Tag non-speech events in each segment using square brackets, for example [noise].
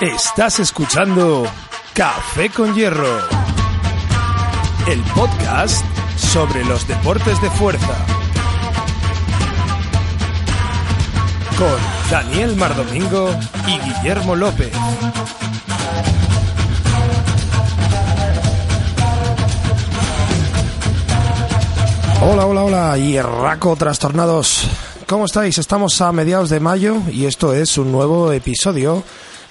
Estás escuchando Café con Hierro, el podcast sobre los deportes de fuerza. Con Daniel Mardomingo y Guillermo López. Hola, hola, hola, y Raco Trastornados. ¿Cómo estáis? Estamos a mediados de mayo y esto es un nuevo episodio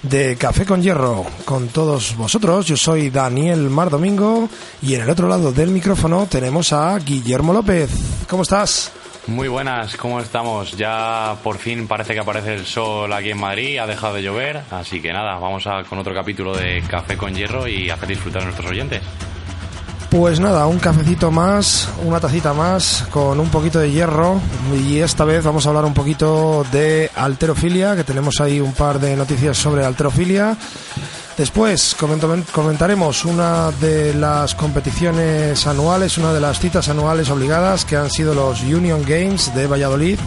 de Café con Hierro con todos vosotros. Yo soy Daniel Mardomingo y en el otro lado del micrófono tenemos a Guillermo López. ¿Cómo estás? Muy buenas, ¿cómo estamos? Ya por fin parece que aparece el sol aquí en Madrid, ha dejado de llover, así que nada, vamos a, con otro capítulo de Café con Hierro y hacer disfrutar a nuestros oyentes. Pues nada, un cafecito más, una tacita más con un poquito de hierro y esta vez vamos a hablar un poquito de alterofilia, que tenemos ahí un par de noticias sobre alterofilia. Después comentaremos una de las competiciones anuales, una de las citas anuales obligadas que han sido los Union Games de Valladolid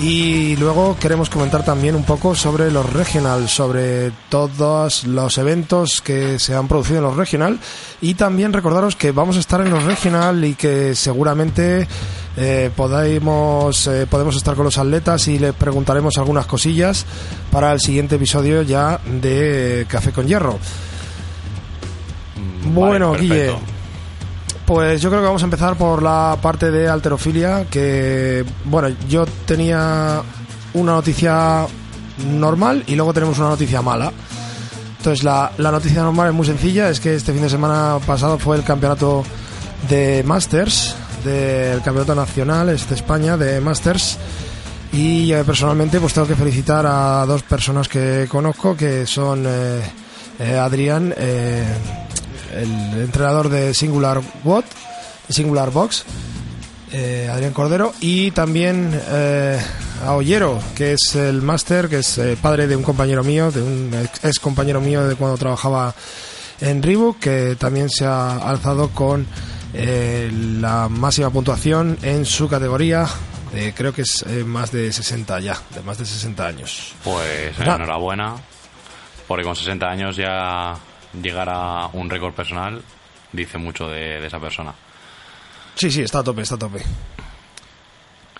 y luego queremos comentar también un poco sobre los regional, sobre todos los eventos que se han producido en los regional. Y también recordaros que vamos a estar en los regional y que seguramente eh, podemos, eh, podemos estar con los atletas y les preguntaremos algunas cosillas para el siguiente episodio ya de Café con Hierro. Mm, bueno, vale, Guille. Pues yo creo que vamos a empezar por la parte de alterofilia, que bueno, yo tenía una noticia normal y luego tenemos una noticia mala. Entonces la, la noticia normal es muy sencilla, es que este fin de semana pasado fue el campeonato de Masters, del campeonato nacional es de España de Masters y personalmente pues tengo que felicitar a dos personas que conozco que son eh, eh, Adrián eh, el entrenador de Singular de Singular Box, eh, Adrián Cordero, y también eh, a Ollero, que es el máster, que es eh, padre de un compañero mío, de un ex, compañero mío de cuando trabajaba en Reebok, que también se ha alzado con eh, la máxima puntuación en su categoría. creo que es más de 60 ya, de más de 60 años. Pues enhorabuena, porque con 60 años ya llegar a un récord personal dice mucho de, de esa persona. Sí, sí, está a tope, está a tope.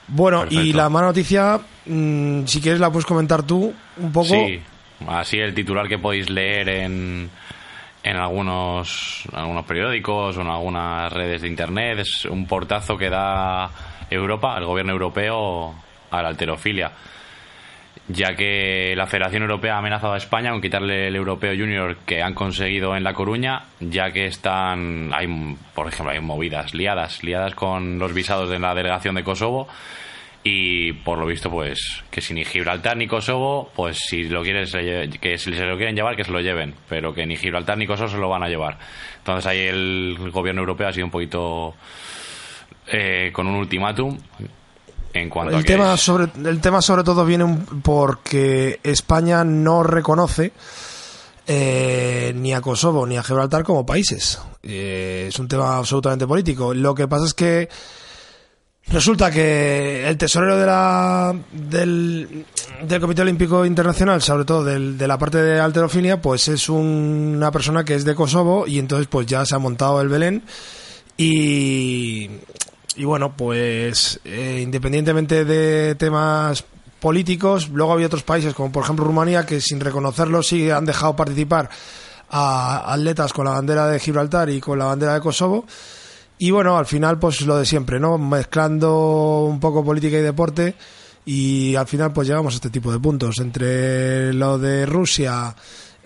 Bueno, y la mala noticia, mm, si quieres la puedes comentar tú un poco. Sí, así el titular que podéis leer en, en algunos, algunos periódicos o en algunas redes de internet es un portazo que da Europa, el gobierno europeo, a la alterofilia. Ya que la Federación Europea ha amenazado a España con quitarle el Europeo Junior que han conseguido en La Coruña, ya que están, hay, por ejemplo, hay movidas, liadas, liadas con los visados de la delegación de Kosovo. Y por lo visto pues que si ni Gibraltar ni Kosovo pues si lo quieres que si se lo quieren llevar que se lo lleven. Pero que ni Gibraltar ni Kosovo se lo van a llevar. Entonces ahí el gobierno europeo ha sido un poquito eh, con un ultimátum en cuanto a el que tema es- sobre el tema sobre todo viene porque España no reconoce eh, ni a Kosovo ni a Gibraltar como países. Eh, es un tema absolutamente político. Lo que pasa es que resulta que el tesorero de la, del, del Comité Olímpico Internacional, sobre todo del- de la parte de alterofilia, pues es un- una persona que es de Kosovo y entonces pues ya se ha montado el Belén y, y bueno, pues eh, independientemente de temas políticos, luego había otros países como por ejemplo Rumanía que sin reconocerlo sí han dejado participar a atletas con la bandera de Gibraltar y con la bandera de Kosovo. Y bueno, al final pues lo de siempre, ¿no? Mezclando un poco política y deporte y al final pues llegamos a este tipo de puntos. Entre lo de Rusia,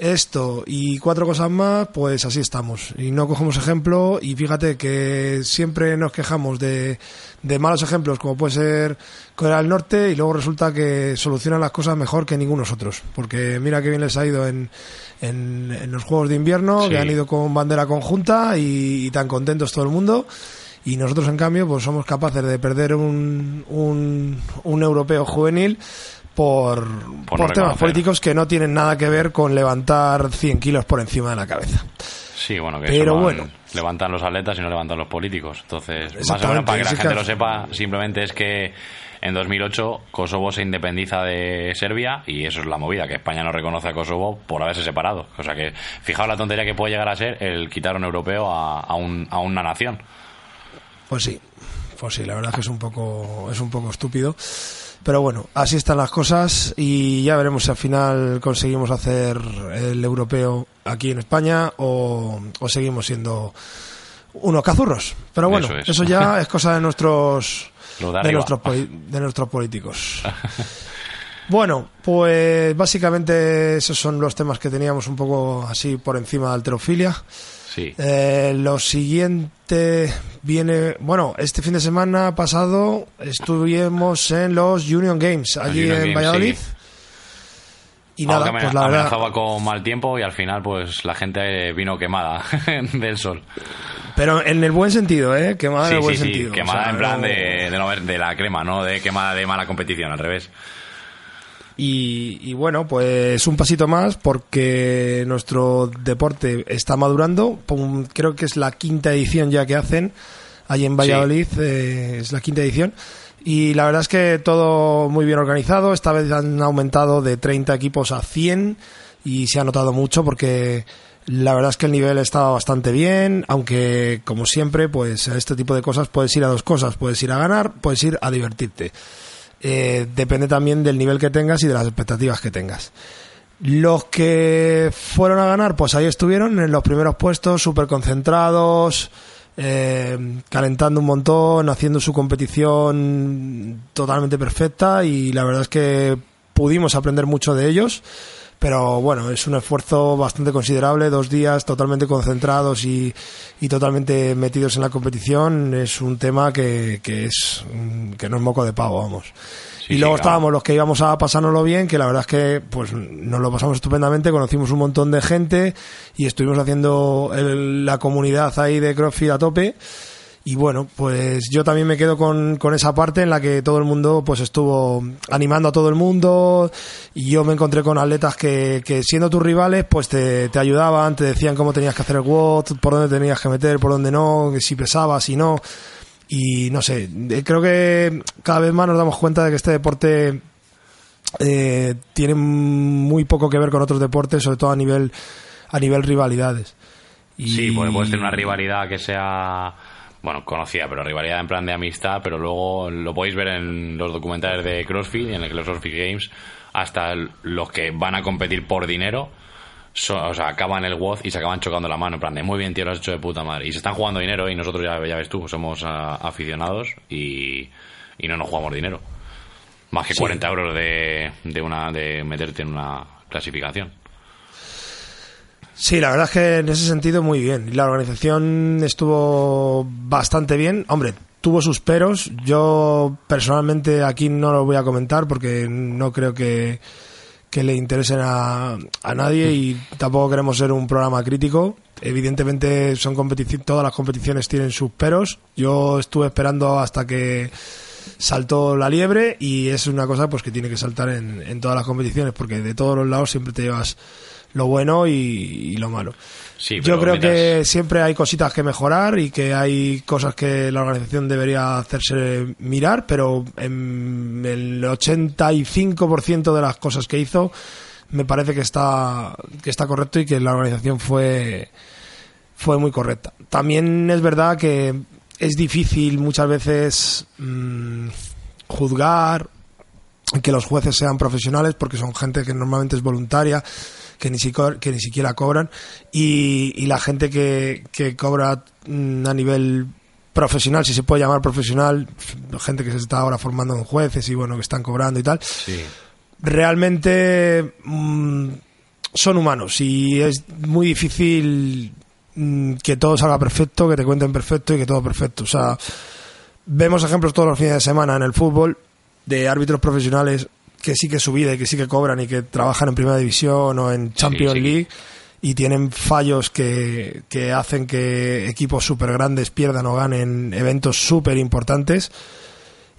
esto y cuatro cosas más, pues así estamos. Y no cogemos ejemplo y fíjate que siempre nos quejamos de, de malos ejemplos como puede ser Corea del Norte y luego resulta que solucionan las cosas mejor que ninguno nosotros. Porque mira que bien les ha ido en, en, en los Juegos de Invierno, Sí. que han ido con bandera conjunta y, y tan contentos todo el mundo. Y nosotros, en cambio, pues somos capaces de perder un, un, un europeo juvenil por, por, temas políticos que no tienen nada que ver con levantar 100 kilos por encima de la cabeza. Sí, bueno, que Pero eso van- bueno. levantan los atletas y no levantan los políticos. Entonces, más o menos para que la gente lo sepa, simplemente es que en 2008 Kosovo se independiza de Serbia y eso es la movida, que España no reconoce a Kosovo por haberse separado. O sea que, fijaos la tontería que puede llegar a ser el quitar un europeo a, a, un, a una nación. Pues sí, pues sí, la verdad es que es un poco, es un poco estúpido. Pero bueno, así están las cosas y ya veremos si al final conseguimos hacer el europeo aquí en España o, seguimos siendo unos cazurros. Pero bueno, eso, ya es cosa de nuestros de, nuestros, de nuestros políticos. [laughs] bueno, pues básicamente esos son los temas que teníamos un poco así por encima de alterofilia. Sí. Eh, lo siguiente viene, bueno, este fin de semana pasado estuvimos en los Union Games, allí en Valladolid. Y nada, pues la verdad. con mal tiempo y al final, pues la gente vino quemada [laughs] del sol. Pero en el buen sentido, ¿eh? Quemada en el buen sentido. Quemada en plan de, de, de la crema, ¿no? De quemada de mala competición, al revés. Y, bueno, pues un pasito más porque nuestro deporte está madurando. Creo que es la quinta edición ya que hacen allí en Valladolid, eh, es la quinta edición. Y la verdad es que todo muy bien organizado. Esta vez han aumentado de 30 equipos a 100 y se ha notado mucho porque la verdad es que el nivel estaba bastante bien, aunque como siempre, pues a este tipo de cosas puedes ir a dos cosas, puedes ir a ganar, puedes ir a divertirte. Eh, depende también del nivel que tengas y de las expectativas que tengas. Los que fueron a ganar, pues ahí estuvieron en los primeros puestos, súper concentrados, eh, calentando un montón, haciendo su competición totalmente perfecta y la verdad es que pudimos aprender mucho de ellos pero bueno, es un esfuerzo bastante considerable, dos días totalmente concentrados y, totalmente metidos en la competición, es un tema que, que es que no es moco de pavo, vamos. y luego estábamos los que íbamos a pasárnoslo bien, que la verdad es que pues nos lo pasamos estupendamente, conocimos un montón de gente y estuvimos haciendo la comunidad ahí de CrossFit a tope y bueno, pues yo también me quedo con, con, esa parte en la que todo el mundo pues estuvo animando a todo el mundo y yo me encontré con atletas que, que siendo tus rivales pues te, te, ayudaban, te decían cómo tenías que hacer el WOT, por dónde tenías que meter, por dónde no, que si pesabas, si no. Y no sé, eh, creo que cada vez más nos damos cuenta de que este deporte eh, tiene muy poco que ver con otros deportes, sobre todo a nivel, a nivel rivalidades. Y... Sí, puede, puede ser una rivalidad que sea bueno, conocida, pero rivalidad en plan de amistad, pero luego lo podéis ver en los documentales de CrossFit, en el CrossFit Games, hasta los que van a competir por dinero, o sea, acaban el WOD y se acaban chocando la mano, en plan de muy bien, tío, lo has hecho de puta madre. Y se están jugando dinero y nosotros ya, ya ves tú, somos ah, aficionados y, y, no nos jugamos dinero. Más que 40 euros de, de, una, de meterte en una clasificación. Sí, la verdad es que en ese sentido muy bien. La organización estuvo bastante bien. Hombre, tuvo sus peros. Yo personalmente aquí no lo voy a comentar porque no creo que, le interesen a, a nadie y tampoco queremos ser un programa crítico. Evidentemente son todas las competiciones tienen sus peros. Yo estuve esperando hasta que saltó la liebre y es una cosa pues que tiene que saltar en, en todas las competiciones porque de todos los lados siempre te llevas lo bueno y, lo malo. Yo creo que siempre hay cositas que mejorar y que hay cosas que la organización debería hacerse mirar, pero en el 85% de las cosas que hizo me parece que está que está correcto y que la organización fue fue muy correcta. También es verdad que es difícil muchas veces mm, juzgar que los jueces sean profesionales porque son gente que normalmente es voluntaria que ni, siquiera, que ni siquiera cobran. Y, la gente que, que cobra mm, a nivel profesional, si se puede llamar profesional, gente que se está ahora formando en jueces y bueno, que están cobrando y tal, realmente mm, son humanos. Y es muy difícil mm, que todo salga perfecto, que te cuenten perfecto y que todo perfecto. O sea, vemos ejemplos todos los fines de semana en el fútbol de árbitros profesionales que sí que su vida y que sí que cobran y que trabajan en Primera División o en Champions League y tienen fallos que, que hacen que equipos súper grandes pierdan o ganen eventos súper importantes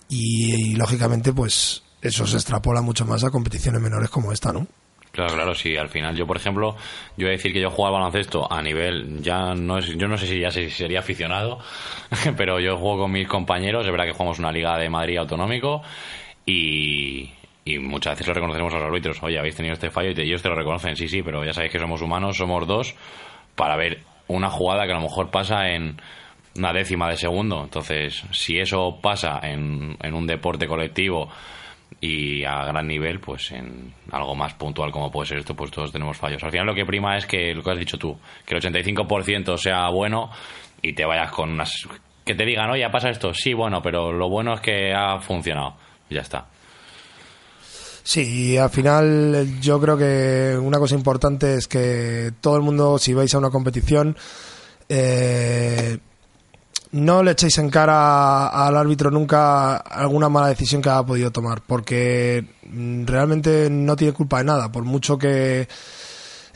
y, lógicamente pues eso se extrapola mucho más a competiciones menores como esta, ¿no? Claro, claro, sí. Al final, yo, por ejemplo, yo voy a decir que yo juego al baloncesto a nivel, ya no es, yo no sé si ya sería aficionado, [laughs] pero yo juego con mis compañeros, es verdad que jugamos una liga de Madrid autonómico y, y muchas veces lo reconocemos a los árbitros. Oye, habéis tenido este fallo y ellos te lo reconocen, sí, sí, pero ya sabéis que somos humanos, somos dos, para ver una jugada que a lo mejor pasa en una décima de segundo. Entonces, si eso pasa en, en un deporte colectivo y a gran nivel, pues en algo más puntual como puede ser esto, pues todos tenemos fallos. Al final lo que prima es que, lo que has dicho tú, que el 85% sea bueno y te vayas con unas... Que te digan, oye, pasa esto, sí, bueno, pero lo bueno es que ha funcionado. Ya está. Sí, y al final yo creo que una cosa importante es que todo el mundo, si vais a una competición, eh, no le echéis en cara al árbitro nunca alguna mala decisión que haya podido tomar, porque realmente no tiene culpa de nada, por mucho que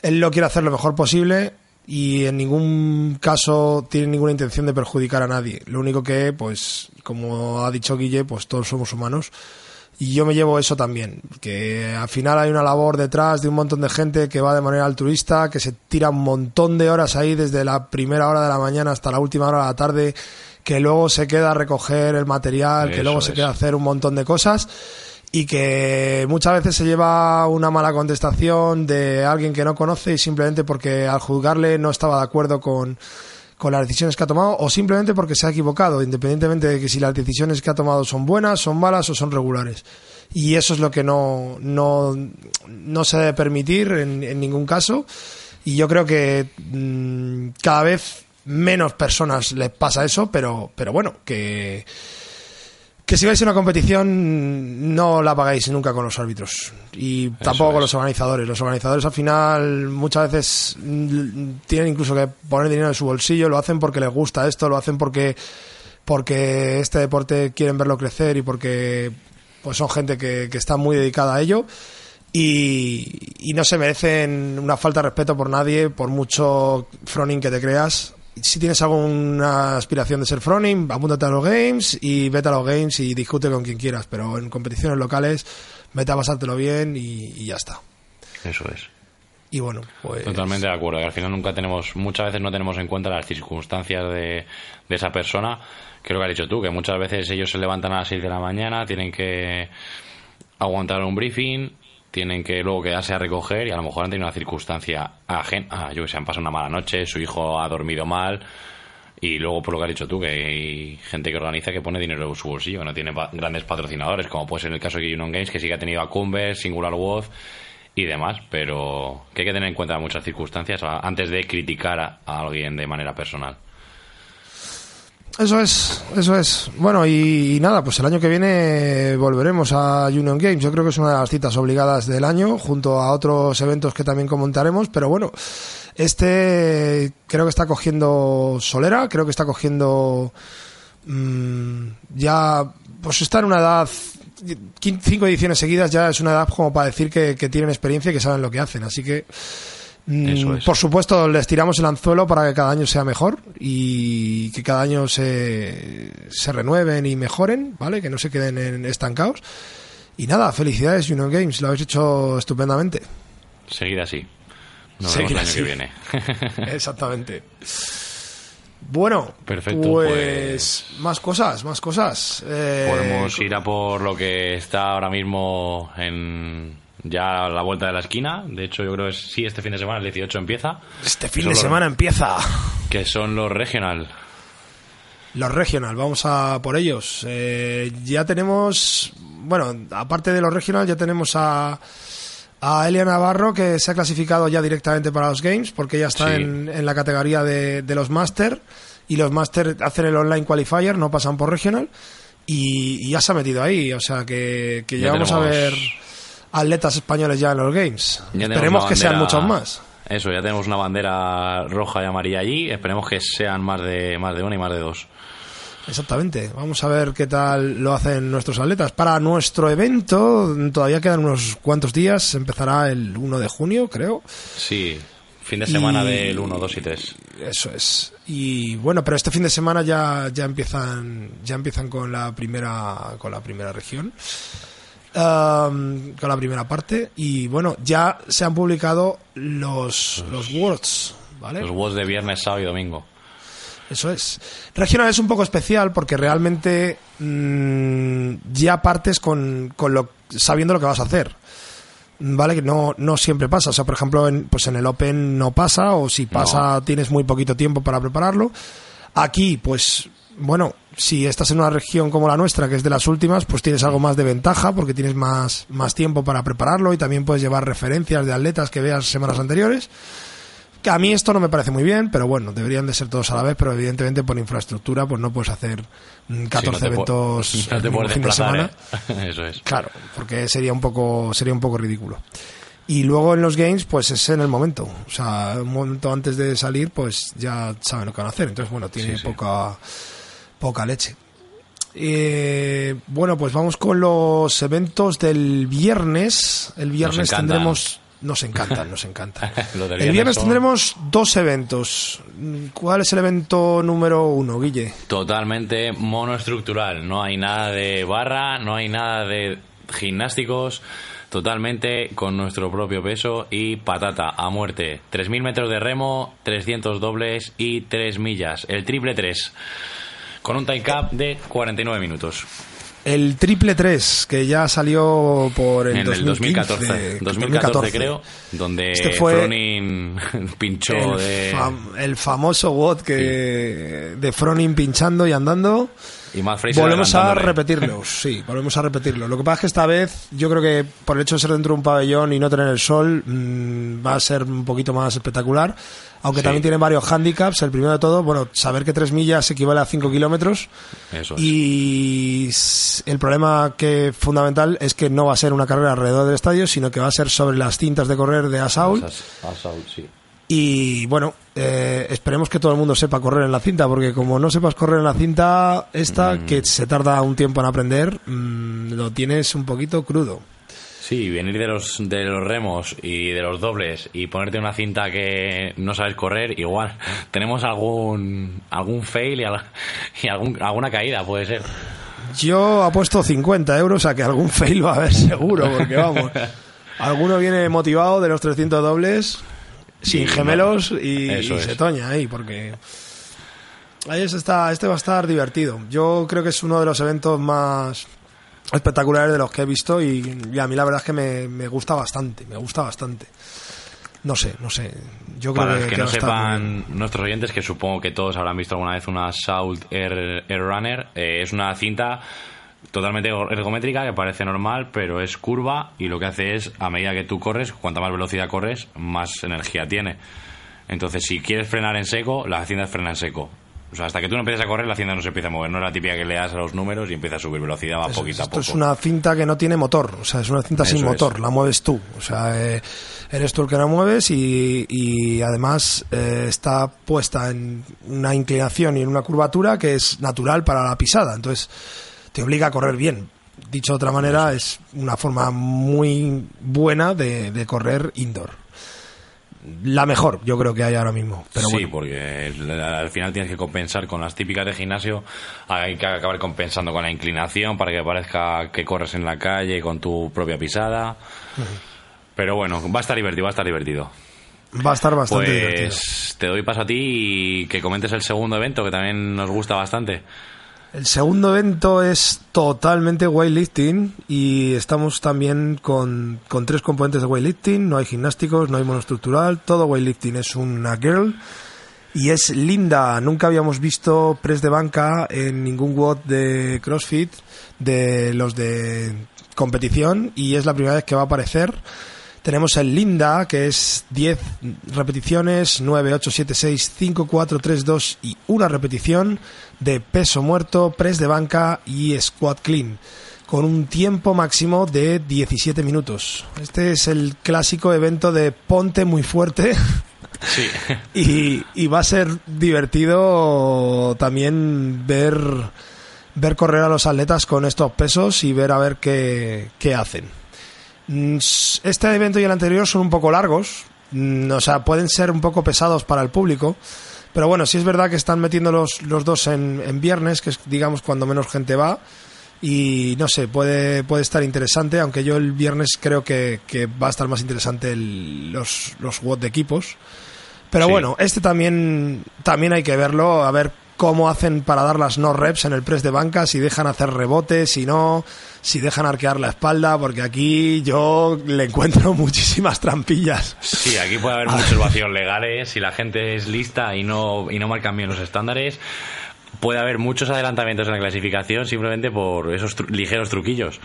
él lo quiera hacer lo mejor posible y en ningún caso tiene ninguna intención de perjudicar a nadie. Lo único que, pues, como ha dicho Guille, pues todos somos humanos. Y yo me llevo eso también, que al final hay una labor detrás de un montón de gente que va de manera altruista, que se tira un montón de horas ahí desde la primera hora de la mañana hasta la última hora de la tarde, que luego se queda a recoger el material, que luego se queda a hacer un montón de cosas y que muchas veces se lleva una mala contestación de alguien que no conoce y simplemente porque al juzgarle no estaba de acuerdo con con las decisiones que ha tomado o simplemente porque se ha equivocado, independientemente de que si las decisiones que ha tomado son buenas, son malas o son regulares. Y eso es lo que no, no, no se debe permitir en, en ningún caso. Y yo creo que mm, cada vez menos personas les pasa eso, pero, pero bueno, que que si vais a una competición no la pagáis nunca con los árbitros. Y tampoco con los organizadores. Los organizadores al final muchas veces tienen incluso que poner dinero en su bolsillo, lo hacen porque les gusta esto, lo hacen porque porque este deporte quieren verlo crecer y porque pues son gente que, que está muy dedicada a ello. Y, y no se merecen una falta de respeto por nadie, por mucho froning que te creas si tienes alguna aspiración de ser froning, apúntate a los games y vete a los games y discute con quien quieras, pero en competiciones locales vete a pasártelo bien y, ya está. Eso es. Y bueno, pues... Totalmente de acuerdo, al final nunca tenemos, muchas veces no tenemos en cuenta las circunstancias de, de esa persona. Creo que has dicho tú, que muchas veces ellos se levantan a las 6 de la mañana, tienen que aguantar un briefing, tienen que luego quedarse a recoger y a lo mejor han tenido una circunstancia ajena, ah, yo que sé, han pasado una mala noche, su hijo ha dormido mal y luego por lo que has dicho tú, que hay gente que organiza que pone dinero en su bolsillo, no tiene grandes patrocinadores, como puede ser el caso de Union Games, que sí que ha tenido a Cumber, Singular Wolf y demás, pero que hay que tener en cuenta muchas circunstancias antes de criticar a alguien de manera personal. Eso es, eso es. Bueno, y, nada, pues el año que viene volveremos a Union Games. Yo creo que es una de las citas obligadas del año, junto a otros eventos que también comentaremos. Pero bueno, este creo que está cogiendo solera, creo que está cogiendo mmm, ya, pues está en una edad, cinco ediciones seguidas ya es una edad como para decir que, que tienen experiencia y que saben lo que hacen. Así que Mm, por supuesto, les tiramos el anzuelo para que cada año sea mejor y que cada año se, se renueven y mejoren, ¿vale? Que no se queden en estancados. Y nada, felicidades Union Games, lo habéis hecho estupendamente. Seguir así. Nos vemos el año que viene. [laughs] [laughs] Exactamente. Bueno, Perfecto, pues, pues, más cosas, más cosas. Eh, podemos ir a por lo que está ahora mismo en ya a la vuelta de la esquina. De hecho, yo creo que sí, este fin de semana, el 18 empieza. Este fin de semana empieza. Que son los regional. Los regional, vamos a por ellos. Eh, ya tenemos, bueno, aparte de los regional, ya tenemos a, a Elia Navarro que se ha clasificado ya directamente para los Games porque ya está en, en, la categoría de, de los Master y los Master hacen el online qualifier, no pasan por regional y, ya se ha metido ahí. O sea que, que ya, vamos a ver atletas españoles ya en los Games. Esperemos que sean muchos más. Eso, ya tenemos una bandera roja y amarilla allí. Esperemos que sean más de, más de una y más de dos. Exactamente. Vamos a ver qué tal lo hacen nuestros atletas. Para nuestro evento, todavía quedan unos cuantos días. Empezará el 1 de junio, creo. Sí, fin de semana del 1, 2 y 3. Eso es. Y bueno, pero este fin de semana ya, ya empiezan ya empiezan con la primera con la primera región. Um, con la primera parte. Y bueno, ya se han publicado los, los Words, ¿vale? Los Words de viernes, sábado y domingo. Eso es. Regional es un poco especial porque realmente mm, ya partes con, con lo, sabiendo lo que vas a hacer. ¿Vale? Que no, no siempre pasa. O sea, por ejemplo, en, pues en el Open no pasa, o si pasa tienes muy poquito tiempo para prepararlo. Aquí, pues, bueno, si estás en una región como la nuestra, que es de las últimas, pues tienes algo más de ventaja porque tienes más, más tiempo para prepararlo y también puedes llevar referencias de atletas que veas semanas anteriores. Que a mí esto no me parece muy bien, pero bueno, deberían de ser todos a la vez, pero evidentemente por infraestructura pues no puedes hacer 14 eventos [laughs] no te en fin de semana. ¿eh? [laughs] Eso es. Claro, porque sería un poco sería un poco ridículo. Y luego en los games, pues es en el momento. O sea, un momento antes de salir, pues ya saben lo que van a hacer. Entonces, bueno, tiene Sí, sí. poca poca leche. Eh, bueno, pues vamos con los eventos del viernes. El viernes tendremos. Nos encantan, nos encantan. [laughs] El viernes son tendremos dos eventos. ¿Cuál es el evento número uno, Guille? Totalmente monoestructural. No hay nada de barra, no hay nada de gimnásticos. Totalmente con nuestro propio peso y patata a muerte. 3.000 metros de remo, 300 dobles y 3 millas. El triple 3. Con un time cap de 49 minutos. El triple 3, que ya salió por el en el 2014. 2015, 2014, creo. Donde Este fue Fronin [laughs] pinchó el, de... fam- el famoso WOD que de Fronin pinchando y andando. Y Matt Fraser Volvemos a adelantándole. repetirlo, [laughs] sí, volvemos a repetirlo. Lo que pasa es que esta vez yo creo que por el hecho de ser dentro de un pabellón y no tener el sol mm, va a ser un poquito más espectacular. Aunque Sí. también tiene varios handicaps. El primero de todo, bueno, saber que 3 millas equivale a 5 kilómetros. Eso es. Y el problema que fundamental es que no va a ser una carrera alrededor del estadio, sino que va a ser sobre las cintas de correr de Asaul. Assault, sí. Y bueno, eh, esperemos que todo el mundo sepa correr en la cinta, porque como no sepas correr en la cinta, esta, Mm. que se tarda un tiempo en aprender, mm, lo tienes un poquito crudo. Sí, venir de los, de los remos y de los dobles y ponerte una cinta que no sabes correr, igual [laughs] tenemos algún algún fail y, [laughs] y algún, alguna caída, puede ser. Yo apuesto 50 euros a que algún fail va a haber seguro, porque vamos, [laughs] alguno viene motivado de los 300 dobles, sin gemelos y, y es. se toña ahí, porque ahí es- está, este va a estar divertido. Yo creo que es uno de los eventos más espectaculares de los que he visto y, y a mí la verdad es que me, me gusta bastante, me gusta bastante. No sé, no sé. Yo creo Para que, los que que no muy sepan, nuestros oyentes, que supongo que todos habrán visto alguna vez una Salt Air, Air Runner, eh, es una cinta totalmente ergométrica que parece normal, pero es curva y lo que hace es, a medida que tú corres, cuanta más velocidad corres, más energía tiene. Entonces, si quieres frenar en seco, la cinta frena en seco. O sea, hasta que tú no empieces a correr, la cinta no se empieza a mover. No es la típica que le das a los números y empieza a subir velocidad, va poquito a poco. Esto es una cinta que no tiene motor, o sea, es una cinta sin es. motor, la mueves tú. O sea, eh, eres tú el que la mueves y, y además eh, está puesta en una inclinación y en una curvatura que es natural para la pisada. Entonces, te obliga a correr bien. Dicho de otra manera, es una forma muy buena de, de correr indoor. La mejor, yo creo que hay ahora mismo. Pero sí, bueno. porque al final tienes que compensar con las típicas de gimnasio. Hay que acabar compensando con la inclinación para que parezca que corres en la calle con tu propia pisada. Pero bueno, va a estar divertido, va a estar divertido. Va a estar bastante divertido. Pues te doy paso a ti y que comentes el segundo evento que también nos gusta bastante. El segundo evento es totalmente weightlifting y estamos también con, con tres componentes de weightlifting. No hay gimnásticos, no hay monoestructural, todo weightlifting es una girl y es linda. Nunca habíamos visto press de banca en ningún WOD de CrossFit de los de competición y es la primera vez que va a aparecer. Tenemos el Linda, que es 10 repeticiones, 9, 8, 7, 6, 5, 4, 3, 2 y una repetición de peso muerto, press de banca y squat clean, con un tiempo máximo de 17 minutos. Este es el clásico evento de ponte muy fuerte. [laughs] Sí. [laughs] y, y va a ser divertido también ver ver correr a los atletas con estos pesos y ver a ver qué, qué hacen. Mm, Este evento y el anterior son un poco largos, mm, o sea, pueden ser un poco pesados para el público, pero bueno, sí es verdad que están metiendo los, los dos en, en viernes, que es digamos cuando menos gente va, y no sé, puede, puede estar interesante, aunque yo el viernes creo que, que va a estar más interesante el- los, los WOT de equipos. Pero Sí. bueno, este también, también hay que verlo, a ver cómo hacen para dar las no reps en el press de banca, si dejan hacer rebotes, si no, si dejan arquear la espalda, porque aquí yo le encuentro [laughs] muchísimas trampillas. Sí, aquí puede haber muchos [laughs] vacíos legales. Si la gente es lista y no, y no marcan bien los estándares, puede haber muchos adelantamientos en la clasificación simplemente por esos tru- ligeros truquillos.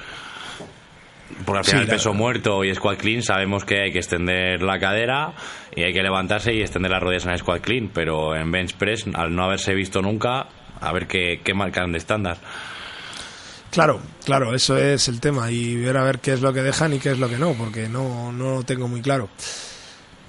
Porque al Sí, final, la- peso muerto y squat clean, sabemos que hay que extender la cadera y hay que levantarse y extender las rodillas en el squat clean. Pero en bench press, al no haberse visto nunca, a ver qué, qué marcan de estándar. Claro, claro, eso es el tema y ver a ver qué es lo que dejan y qué es lo que no, porque no, no lo tengo muy claro.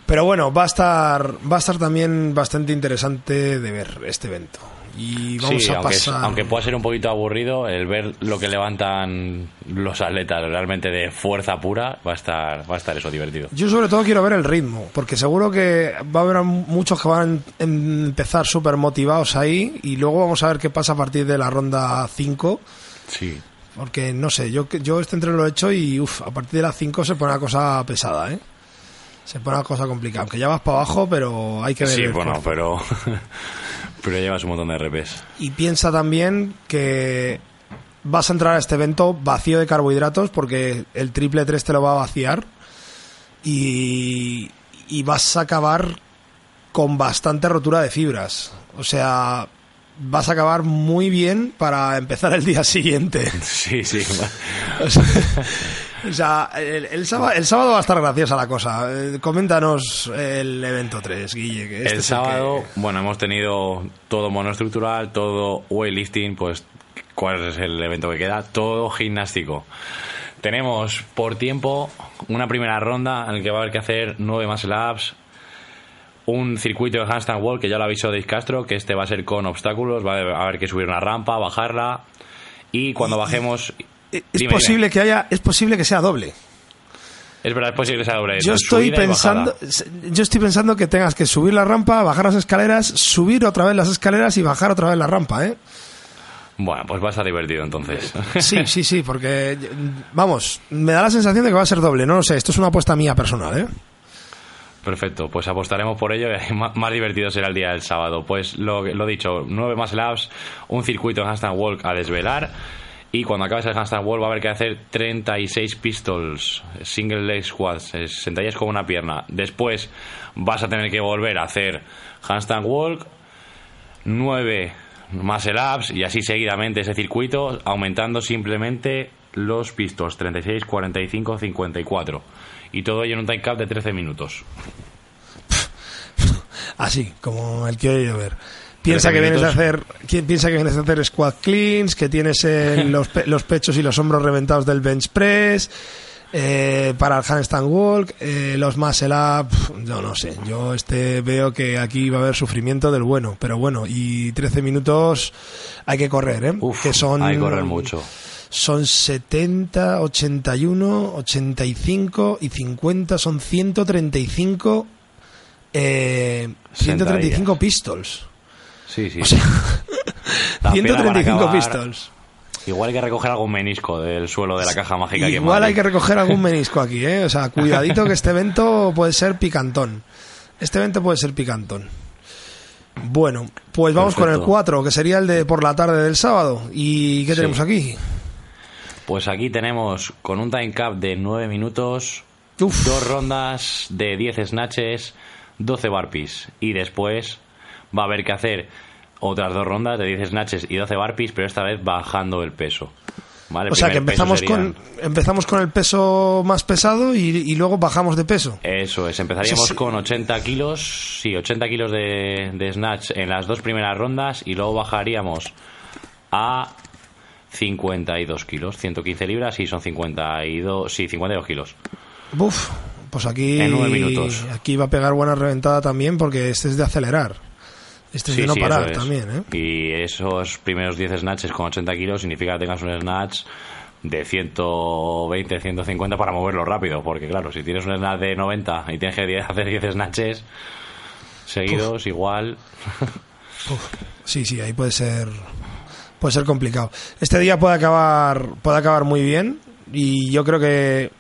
Pero bueno, va a estar, va a estar también bastante interesante de ver este evento. Y vamos sí, a aunque, es- pasar. aunque pueda ser un poquito aburrido, el ver lo que levantan los atletas realmente de fuerza pura, va a estar, va a estar eso divertido. Yo sobre todo quiero ver el ritmo, porque seguro que va a haber muchos que van a em- empezar súper motivados ahí y luego vamos a ver qué pasa a partir de la ronda 5. Sí. Porque no sé, yo, yo este entreno lo he hecho y uf, a partir de las 5 se pone una cosa pesada, ¿eh? Se pone una cosa complicada. Aunque ya vas para abajo, pero hay que ver. Sí, bueno, pero [laughs] pero llevas un montón de RPs. Y piensa también que vas a entrar a este evento vacío de carbohidratos porque el triple 3 te lo va a vaciar y, y vas a acabar con bastante rotura de fibras. O sea, vas a acabar muy bien para empezar el día [laughs] siguiente. Sí, sí. [laughs] O sea, o sea, el, el sábado, el sábado va a estar graciosa la cosa. Eh, coméntanos el evento 3, Guille. que este el sábado, que- bueno, hemos tenido todo monoestructural, todo weightlifting, pues cuál es el evento que queda, todo gimnástico. Tenemos por tiempo una primera ronda en la que va a haber que hacer nueve muscle ups, un circuito de handstand wall que ya lo avisó Dave Castro, que este va a ser con obstáculos, va a haber que subir una rampa, bajarla y cuando bajemos... es Dime, posible que haya, es posible que sea doble. Es verdad, es posible que sea doble. Yo estoy pensando, yo estoy pensando que tengas que subir la rampa, bajar las escaleras, subir otra vez las escaleras y bajar otra vez la rampa, ¿eh? Bueno, pues va a estar divertido entonces. [laughs] Sí, sí, sí, porque vamos, me da la sensación de que va a ser doble, no lo sé, esto es una apuesta mía personal, ¿eh? Perfecto, pues apostaremos por ello y [laughs] más, divertido será el día del sábado. Pues lo, lo dicho, nueve más labs, un circuito en handstand walk a desvelar y cuando acabes el handstand walk va a haber que hacer 36 pistols, single leg squats, eh, sentadillas con una pierna. Después vas a tener que volver a hacer handstand walk, 9 muscle ups y así seguidamente ese circuito, aumentando simplemente los pistols 36, 45, 54. Y todo ello en un time cap de 13 minutos. Así, como el he oído ver. Piensa 13 que vienes a hacer, ¿quién piensa que vienes a hacer squat cleans, que tienes eh, [laughs] los, pe- los pechos y los hombros reventados del bench press, eh, para el handstand walk, eh, los muscle up, yo no sé, yo este veo que aquí va a haber sufrimiento del bueno, pero bueno, y 13 minutos hay que correr, ¿eh? Uf, que son hay que correr mucho. Son 70, 81, 85 y 50, son 135 eh, 135 Sentadillas. pistols. Sí, sí. O sea, Las piernas van a 135 acabar- pistols. Igual hay que recoger algún menisco del suelo de la caja mágica. Igual hay que recoger algún menisco aquí, ¿eh? O sea, cuidadito que este evento puede ser picantón. Este evento puede ser picantón. Bueno, pues vamos con el Perfecto. 4, que sería el de por la tarde del sábado. ¿Y qué Sí. tenemos aquí? Pues aquí tenemos con un time cap de 9 minutos, Uf. dos rondas de 10 snatches, 12 barpees. Y después va a haber que hacer otras dos rondas de 10 snatches y 12 barpees, pero esta vez bajando el peso. ¿Vale? O sea, que empezamos serían- con, empezamos con el peso más pesado y, y luego bajamos de peso. Eso es, empezaríamos Sí, sí. con 80 kilos, sí, 80 kilos de, de snatch en las dos primeras rondas y luego bajaríamos a 52 kilos, 115 libras y son 52, sí, 52 kilos. Uf, pues aquí, En nueve minutos. aquí va a pegar buena reventada también porque este es de acelerar. Este es de no sí, parar es. también, ¿eh? Y esos primeros 10 snatches con 80 kilos significa que tengas un snatch de 120, 150 para moverlo rápido, porque claro, si tienes un snatch de 90 y tienes que [laughs] hacer 10 snatches seguidos, igual... Sí, sí, ahí puede ser puede ser complicado. Este día puede acabar, puede acabar muy bien y yo creo que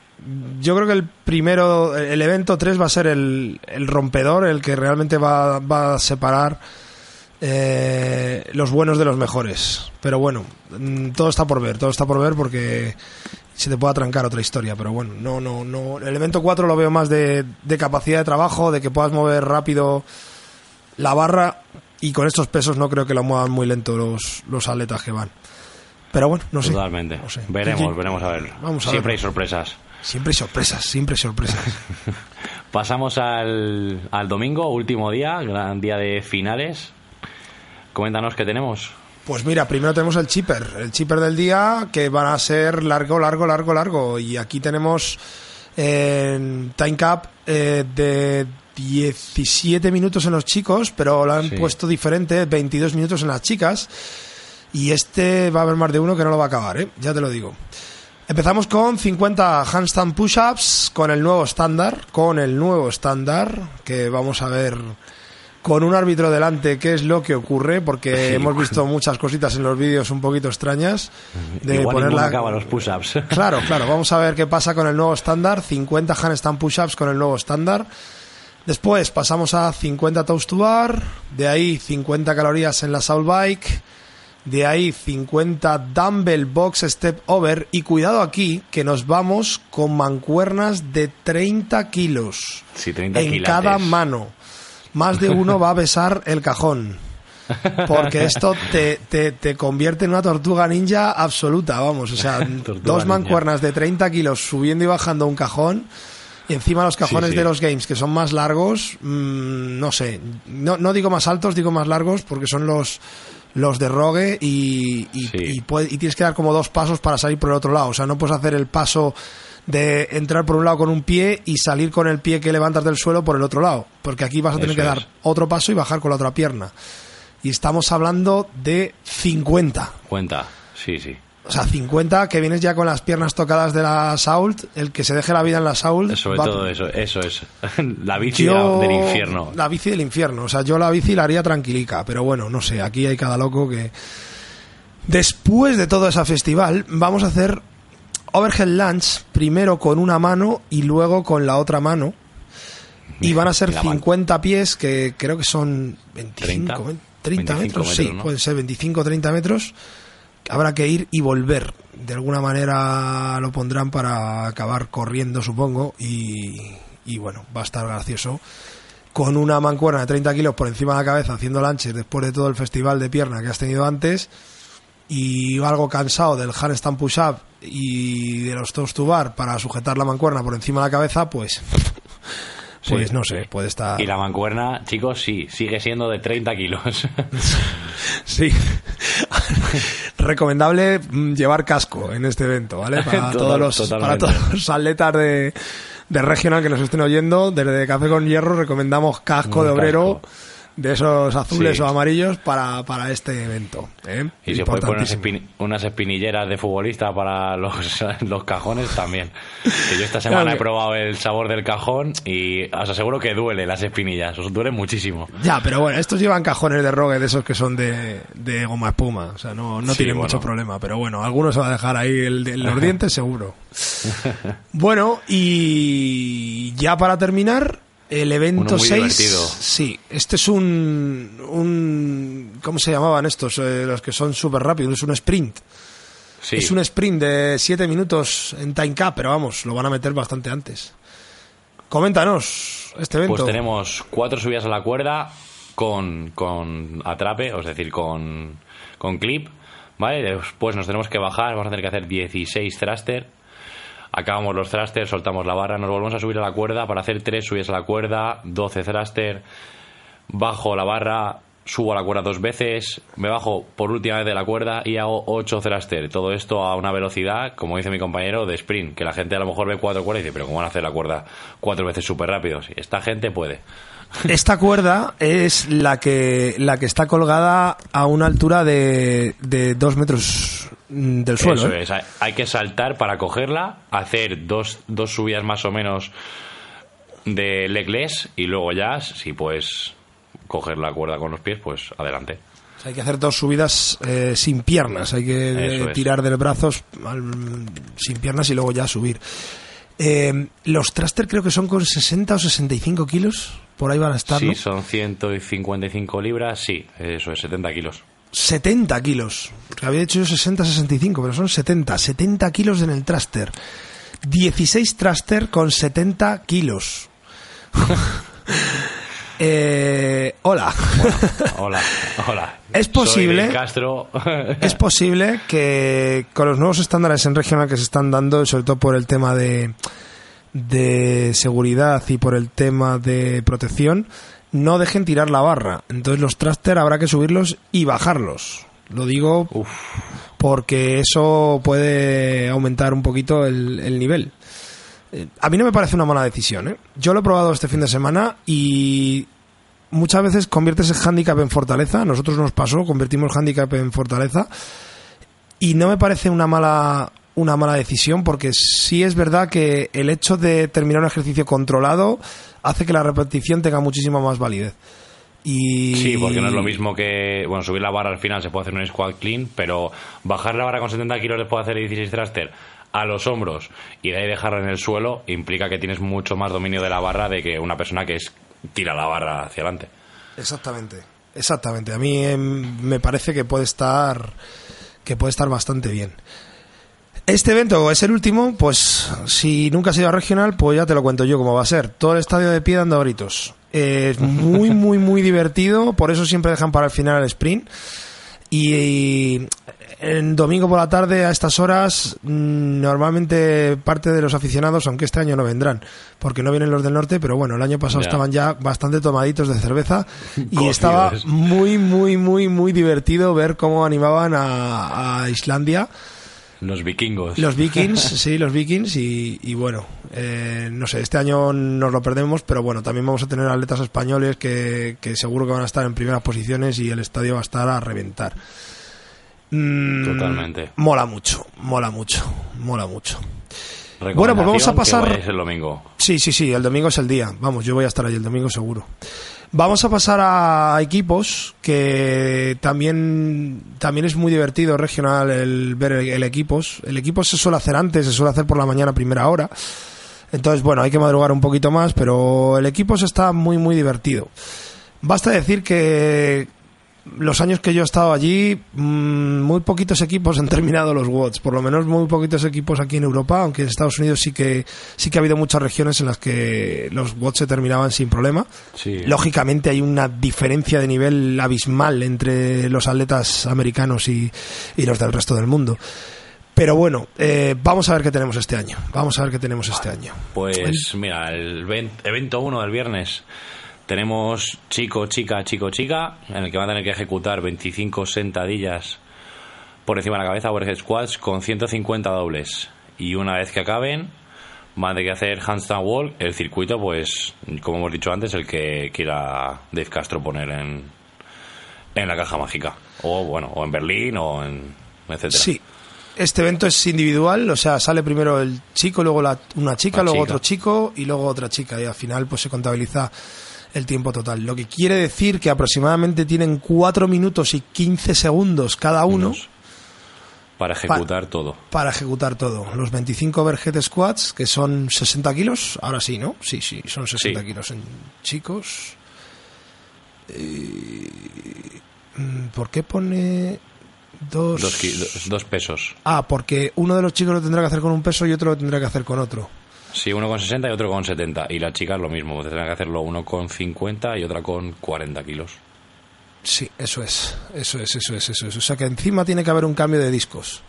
yo creo que el primero, el evento 3 va a ser el, el rompedor, el que realmente va, va a separar eh, los buenos de los mejores. Pero bueno, mm, todo está por ver, todo está por ver porque se te puede atrancar otra historia. Pero bueno, no, no, no. El evento 4 lo veo más de, de capacidad de trabajo, de que puedas mover rápido la barra y con estos pesos no creo que lo muevan muy lento los, los atletas que van. Pero bueno, no sé. Totalmente. No sé. Veremos, Kiki, veremos a ver. Vamos a Siempre ver. hay sorpresas. Siempre hay sorpresas, siempre hay sorpresas. [laughs] Pasamos al, al domingo, último día, gran día de finales. Coméntanos qué tenemos. Pues mira, primero tenemos el chipper, el chipper del día que van a ser largo, largo, largo, largo. Y aquí tenemos eh, time cap eh, de 17 minutos en los chicos, pero lo han Sí. puesto diferente, 22 minutos en las chicas. Y este va a haber más de uno que no lo va a acabar, ¿eh? ya te lo digo. Empezamos con 50 handstand push-ups con el nuevo estándar, con el nuevo estándar, que vamos a ver con un árbitro delante qué es lo que ocurre, porque Sí. hemos visto muchas cositas en los vídeos un poquito extrañas. De Igual poner ninguno la- acaba los push-ups. [laughs] Claro, claro, vamos a ver qué pasa con el nuevo estándar, 50 handstand push-ups con el nuevo estándar. Después pasamos a 50 toes to bar, de ahí 50 calorías en la Soul Bike, de ahí 50 dumbbell box step over y cuidado aquí que nos vamos con mancuernas de 30 kilos Sí, 30 en cada mano. Más de uno va a besar el cajón. Porque esto te, te, te convierte en una tortuga ninja absoluta, vamos. O sea, [laughs] dos ninja. mancuernas de 30 kilos subiendo y bajando un cajón. Y encima los cajones sí. de los games, que son más largos, mm, no sé. No, no digo más altos, digo más largos, porque son los, los de Rogue y, y, Sí. y puede- y tienes que dar como dos pasos para salir por el otro lado. O sea, no puedes hacer el paso de entrar por un lado con un pie y salir con el pie que levantas del suelo por el otro lado. Porque aquí vas a tener Eso que dar otro paso y bajar con la otra pierna. Y estamos hablando de 50. Cuenta, sí, sí. O sea, 50 que vienes ya con las piernas tocadas de la Sault. El que se deje la vida en la Sault. Sobre va- todo eso, eso es. [laughs] La bici yo- del infierno. La bici del infierno. O sea, yo la bici la haría tranquilica. Pero bueno, no sé. Aquí hay cada loco que. Después de todo ese festival, vamos a hacer overhead lunge primero con una mano y luego con la otra mano. Y van a ser Y la mano. 50 pies, que creo que son 25, 30, 25 metros. sí, ¿no? pueden ser 25 o 30 metros. Habrá que ir y volver. De alguna manera lo pondrán para acabar corriendo, supongo. Y, y bueno, va a estar gracioso. Con una mancuerna de 30 kilos por encima de la cabeza haciendo lanches después de todo el festival de pierna que has tenido antes. Y algo cansado del handstand push-up y de los toes to bar para sujetar la mancuerna por encima de la cabeza, pues. Pues Sí. no sé, puede estar. Y la mancuerna, chicos, sí, sigue siendo de 30 kilos. [laughs] Sí. [laughs] Recomendable mm, llevar casco en este evento, ¿vale? Para [laughs] Total- todos los, para todos los atletas de, de regional que nos estén oyendo, desde Café con Hierro recomendamos casco de obrero casco. De esos azules Sí. o amarillos para, para este evento. ¿eh? Y se puede poner unas, espin- unas espinilleras de futbolista para los, [laughs] los cajones también. Que yo esta semana Claro he probado el sabor del cajón y os aseguro que duele las espinillas, os duele muchísimo. Ya, pero bueno, estos llevan cajones de rogue de esos que son de, de goma espuma. O sea, no, no Sí, tienen bueno. mucho problema. Pero bueno, algunos se va a dejar ahí el, de- los [laughs] dientes seguro. Bueno, y ya para terminar, el evento Uno muy 6. divertido. Sí, este es un, un. ¿Cómo se llamaban estos? Eh, los que son súper rápidos. Es un sprint. Sí, Es un sprint de 7 minutos en time cap, pero vamos, lo van a meter bastante antes. Coméntanos este evento. pues tenemos cuatro subidas a la cuerda con, con atrape, es decir, con, con clip, ¿vale? Después nos tenemos que bajar, vamos a tener que hacer 16 thruster. Acabamos los thrusters, soltamos la barra, nos volvemos a subir a la cuerda para hacer tres subidas a la cuerda, 12 thruster, bajo la barra, subo a la cuerda dos veces, me bajo por última vez de la cuerda y hago 8 thruster. Todo esto a una velocidad, como dice mi compañero, de sprint, que la gente a lo mejor ve cuatro cuerdas y dice, pero ¿cómo van a hacer la cuerda cuatro veces súper rápido? Esta gente puede. Esta cuerda es la que, la que está colgada a una altura de, de dos metros del suelo. Eso ¿eh? es, hay, hay que saltar para cogerla, hacer dos, dos subidas más o menos de legless y luego ya, si puedes coger la cuerda con los pies, pues adelante. Hay que hacer dos subidas eh, sin piernas, hay que Eso es. tirar de brazos al- sin piernas y luego ya subir. Eh, los thruster creo que son con 60 o 65 kilos, por ahí van a estar, Sí, ¿no? son 155 libras, sí, eso es 70 kilos. 70 kilos. Porque había dicho yo 60, 65, pero son 70. 70 kilos en el thruster. 16 thruster con 70 kilos. [laughs] Eh, hola. Hola, hola. [laughs] Es posible- Castro. [laughs] es posible que con los nuevos estándares en regional que se están dando, sobre todo por el tema de, de seguridad y por el tema de protección, no dejen tirar la barra. Entonces los thruster habrá que subirlos y bajarlos. Lo digo Uf, porque eso puede aumentar un poquito el, el nivel. Eh, A mí no me parece una mala decisión. ¿eh? Yo lo he probado este fin de semana y muchas veces conviertes el handicap en fortaleza. A nosotros nos pasó, convertimos handicap en fortaleza. Y no me parece una mala, una mala decisión porque sí es verdad que el hecho de terminar un ejercicio controlado hace que la repetición tenga muchísima más validez. Y... Sí, porque no es lo mismo que. Bueno, subir la barra al final se puede hacer un squat clean, pero bajar la barra con 70 kilos después de hacer 16 thruster a los hombros y de ahí dejarla en el suelo implica que tienes mucho más dominio de la barra de que una persona que es tira la barra hacia adelante. Exactamente, exactamente. A mí em, me parece que puede estar que puede estar bastante bien. Este evento es el último, pues si nunca has ido a regional, pues ya te lo cuento yo cómo va a ser. Todo el estadio de pie dando gritos. Es muy, [laughs] muy, muy divertido, por eso siempre dejan para el final el sprint. Y, y en domingo por la tarde a estas horas mm, normalmente parte de los aficionados, aunque este año no vendrán, porque no vienen los del norte, pero bueno, el año pasado Ya. estaban ya bastante tomaditos de cerveza y estaba muy, muy, muy, muy divertido ver cómo animaban a, a Islandia. Los vikingos. Los Vikings, [laughs] sí, los Vikings y, y bueno, eh, no sé, este año nos lo perdemos, pero bueno, también vamos a tener atletas españoles que, que seguro que van a estar en primeras posiciones y el estadio va a estar a reventar. Mm, Totalmente. Mola mucho, mola mucho, mola mucho. Bueno, pues vamos a pasar- el domingo. Sí, sí, sí, el domingo es el día. Vamos, yo voy a estar ahí el domingo seguro. Vamos a pasar a equipos que también también es muy divertido regional el ver el, el equipos. El equipo se suele hacer antes, se suele hacer por la mañana primera hora. Entonces, bueno, hay que madrugar un poquito más, pero el equipo se está muy muy divertido. Basta decir que los años que yo he estado allí, mm, muy poquitos equipos han terminado los WOTS, por lo menos muy poquitos equipos aquí en Europa, aunque en Estados Unidos sí que sí que ha habido muchas regiones en las que los WOTS se terminaban sin problema. Sí. Lógicamente hay una diferencia de nivel abismal entre los atletas americanos y, y los del resto del mundo. Pero bueno, eh, vamos a ver qué tenemos este año. Vamos a ver qué tenemos este año. Pues mira, el ven- evento 1 del viernes tenemos chico, chica, chico, chica, en el que van a tener que ejecutar 25 sentadillas por encima de la cabeza, overhead squats, con 150 dobles. Y una vez que acaben, van a tener que hacer handstand walk. El circuito, pues, como hemos dicho antes, el que quiera Dave Castro poner en, en la caja mágica. O bueno, o en Berlín, o en etcétera. Sí. Este evento es individual, o sea, sale primero el chico, luego la- una chica, luego chica. otro chico y luego otra chica. Y al final pues se contabiliza el tiempo total. Lo que quiere decir que aproximadamente tienen 4 minutos y 15 segundos cada uno Unos Para ejecutar todo. para ejecutar todo. Los 25 overhead squats, que son 60 kilos, ahora sí, ¿no? Sí, sí, son 60 Sí. kilos en chicos. Eh, mm, ¿Por qué pone dos? Dos- dos pesos. Ah, porque uno de los chicos lo tendrá que hacer con un peso y otro lo tendrá que hacer con otro. Sí, uno con 60 y otro con 70. Y la chica es lo mismo, tendrá que hacerlo uno con 50 y otra con 40 kilos. Sí, eso es, eso es, eso es, eso es. O sea que encima tiene que haber un cambio de discos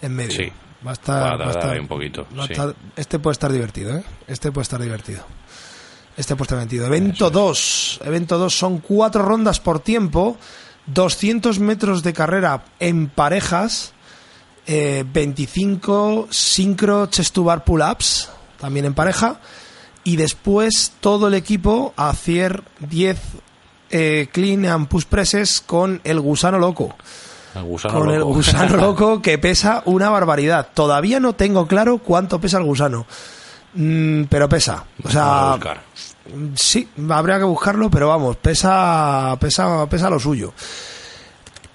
en medio. Sí. Va a estar, Va a va a tardar estar- un poquito, va a estar- este puede estar divertido, ¿eh? Este puede estar divertido. Este puede estar divertido. Evento 2. Evento 2 son cuatro rondas por tiempo, 200 metros de carrera en parejas, eh, 25 sincro chest to bar pull-ups, también en pareja, y después todo el equipo a hacer 10 eh, clean and push presses con el gusano loco. El gusano Con el loco. gusano [laughs] loco que pesa una barbaridad. Todavía no tengo claro cuánto pesa el gusano. Mm, pero pesa. O sea, buscar. sí, habría que buscarlo, pero vamos, pesa, pesa, pesa lo suyo.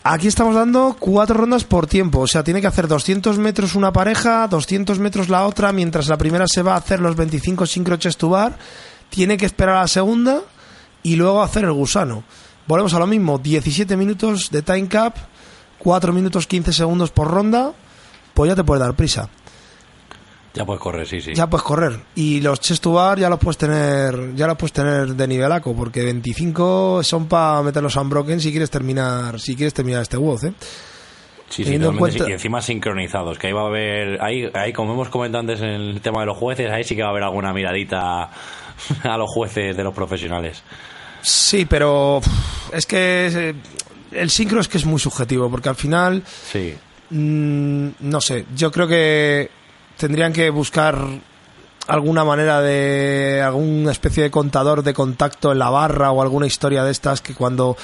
Aquí estamos dando cuatro rondas por tiempo, o sea, tiene que hacer 200 metros una pareja, 200 metros la otra, mientras la primera se va a hacer los 25 sincro chest to bar, tiene que esperar a la segunda y luego hacer el gusano. Volvemos a lo mismo, 17 minutos de time cap, 4 minutos 15 segundos por ronda, pues ya te puedes dar prisa. Ya puedes correr, sí, sí. Ya puedes correr. Y los chest to bar ya los puedes tener, ya los puedes tener de nivelaco, porque 25 son para meter los unbroken si quieres terminar, si quieres terminar este WOD, ¿eh? Sí, sí, cuenta- y encima sincronizados, que ahí va a haber, ahí, ahí como hemos comentado antes en el tema de los jueces, ahí sí que va a haber alguna miradita [laughs] a los jueces de los profesionales. Sí, pero es que eh, el sincro es que es muy subjetivo, porque al final, Sí, mm, no sé, yo creo que tendrían que buscar alguna manera de alguna especie de contador de contacto en la barra o alguna historia de estas que cuando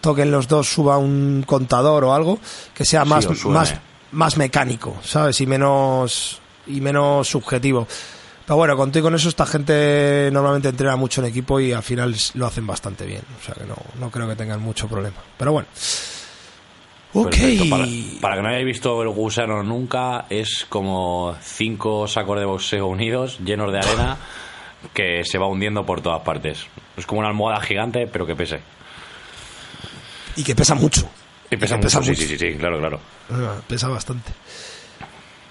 toquen los dos suba un contador o algo que sea más más más mecánico, ¿sabes? Y menos y menos subjetivo. Pero bueno, con todo y con eso esta gente normalmente entrena mucho en equipo y al final lo hacen bastante bien. O sea que no, no creo que tengan mucho problema. Pero bueno. Ok. perfecto. Para, para que no hayáis visto el gusano nunca, es como cinco sacos de boxeo unidos, llenos de arena, [laughs] que se va hundiendo por todas partes. Es como una almohada gigante, pero que pese. Y que pesa mucho. Y pesa, pesa mucho, mucho. sí, sí, sí, sí, claro, claro. Ah, Pesa bastante.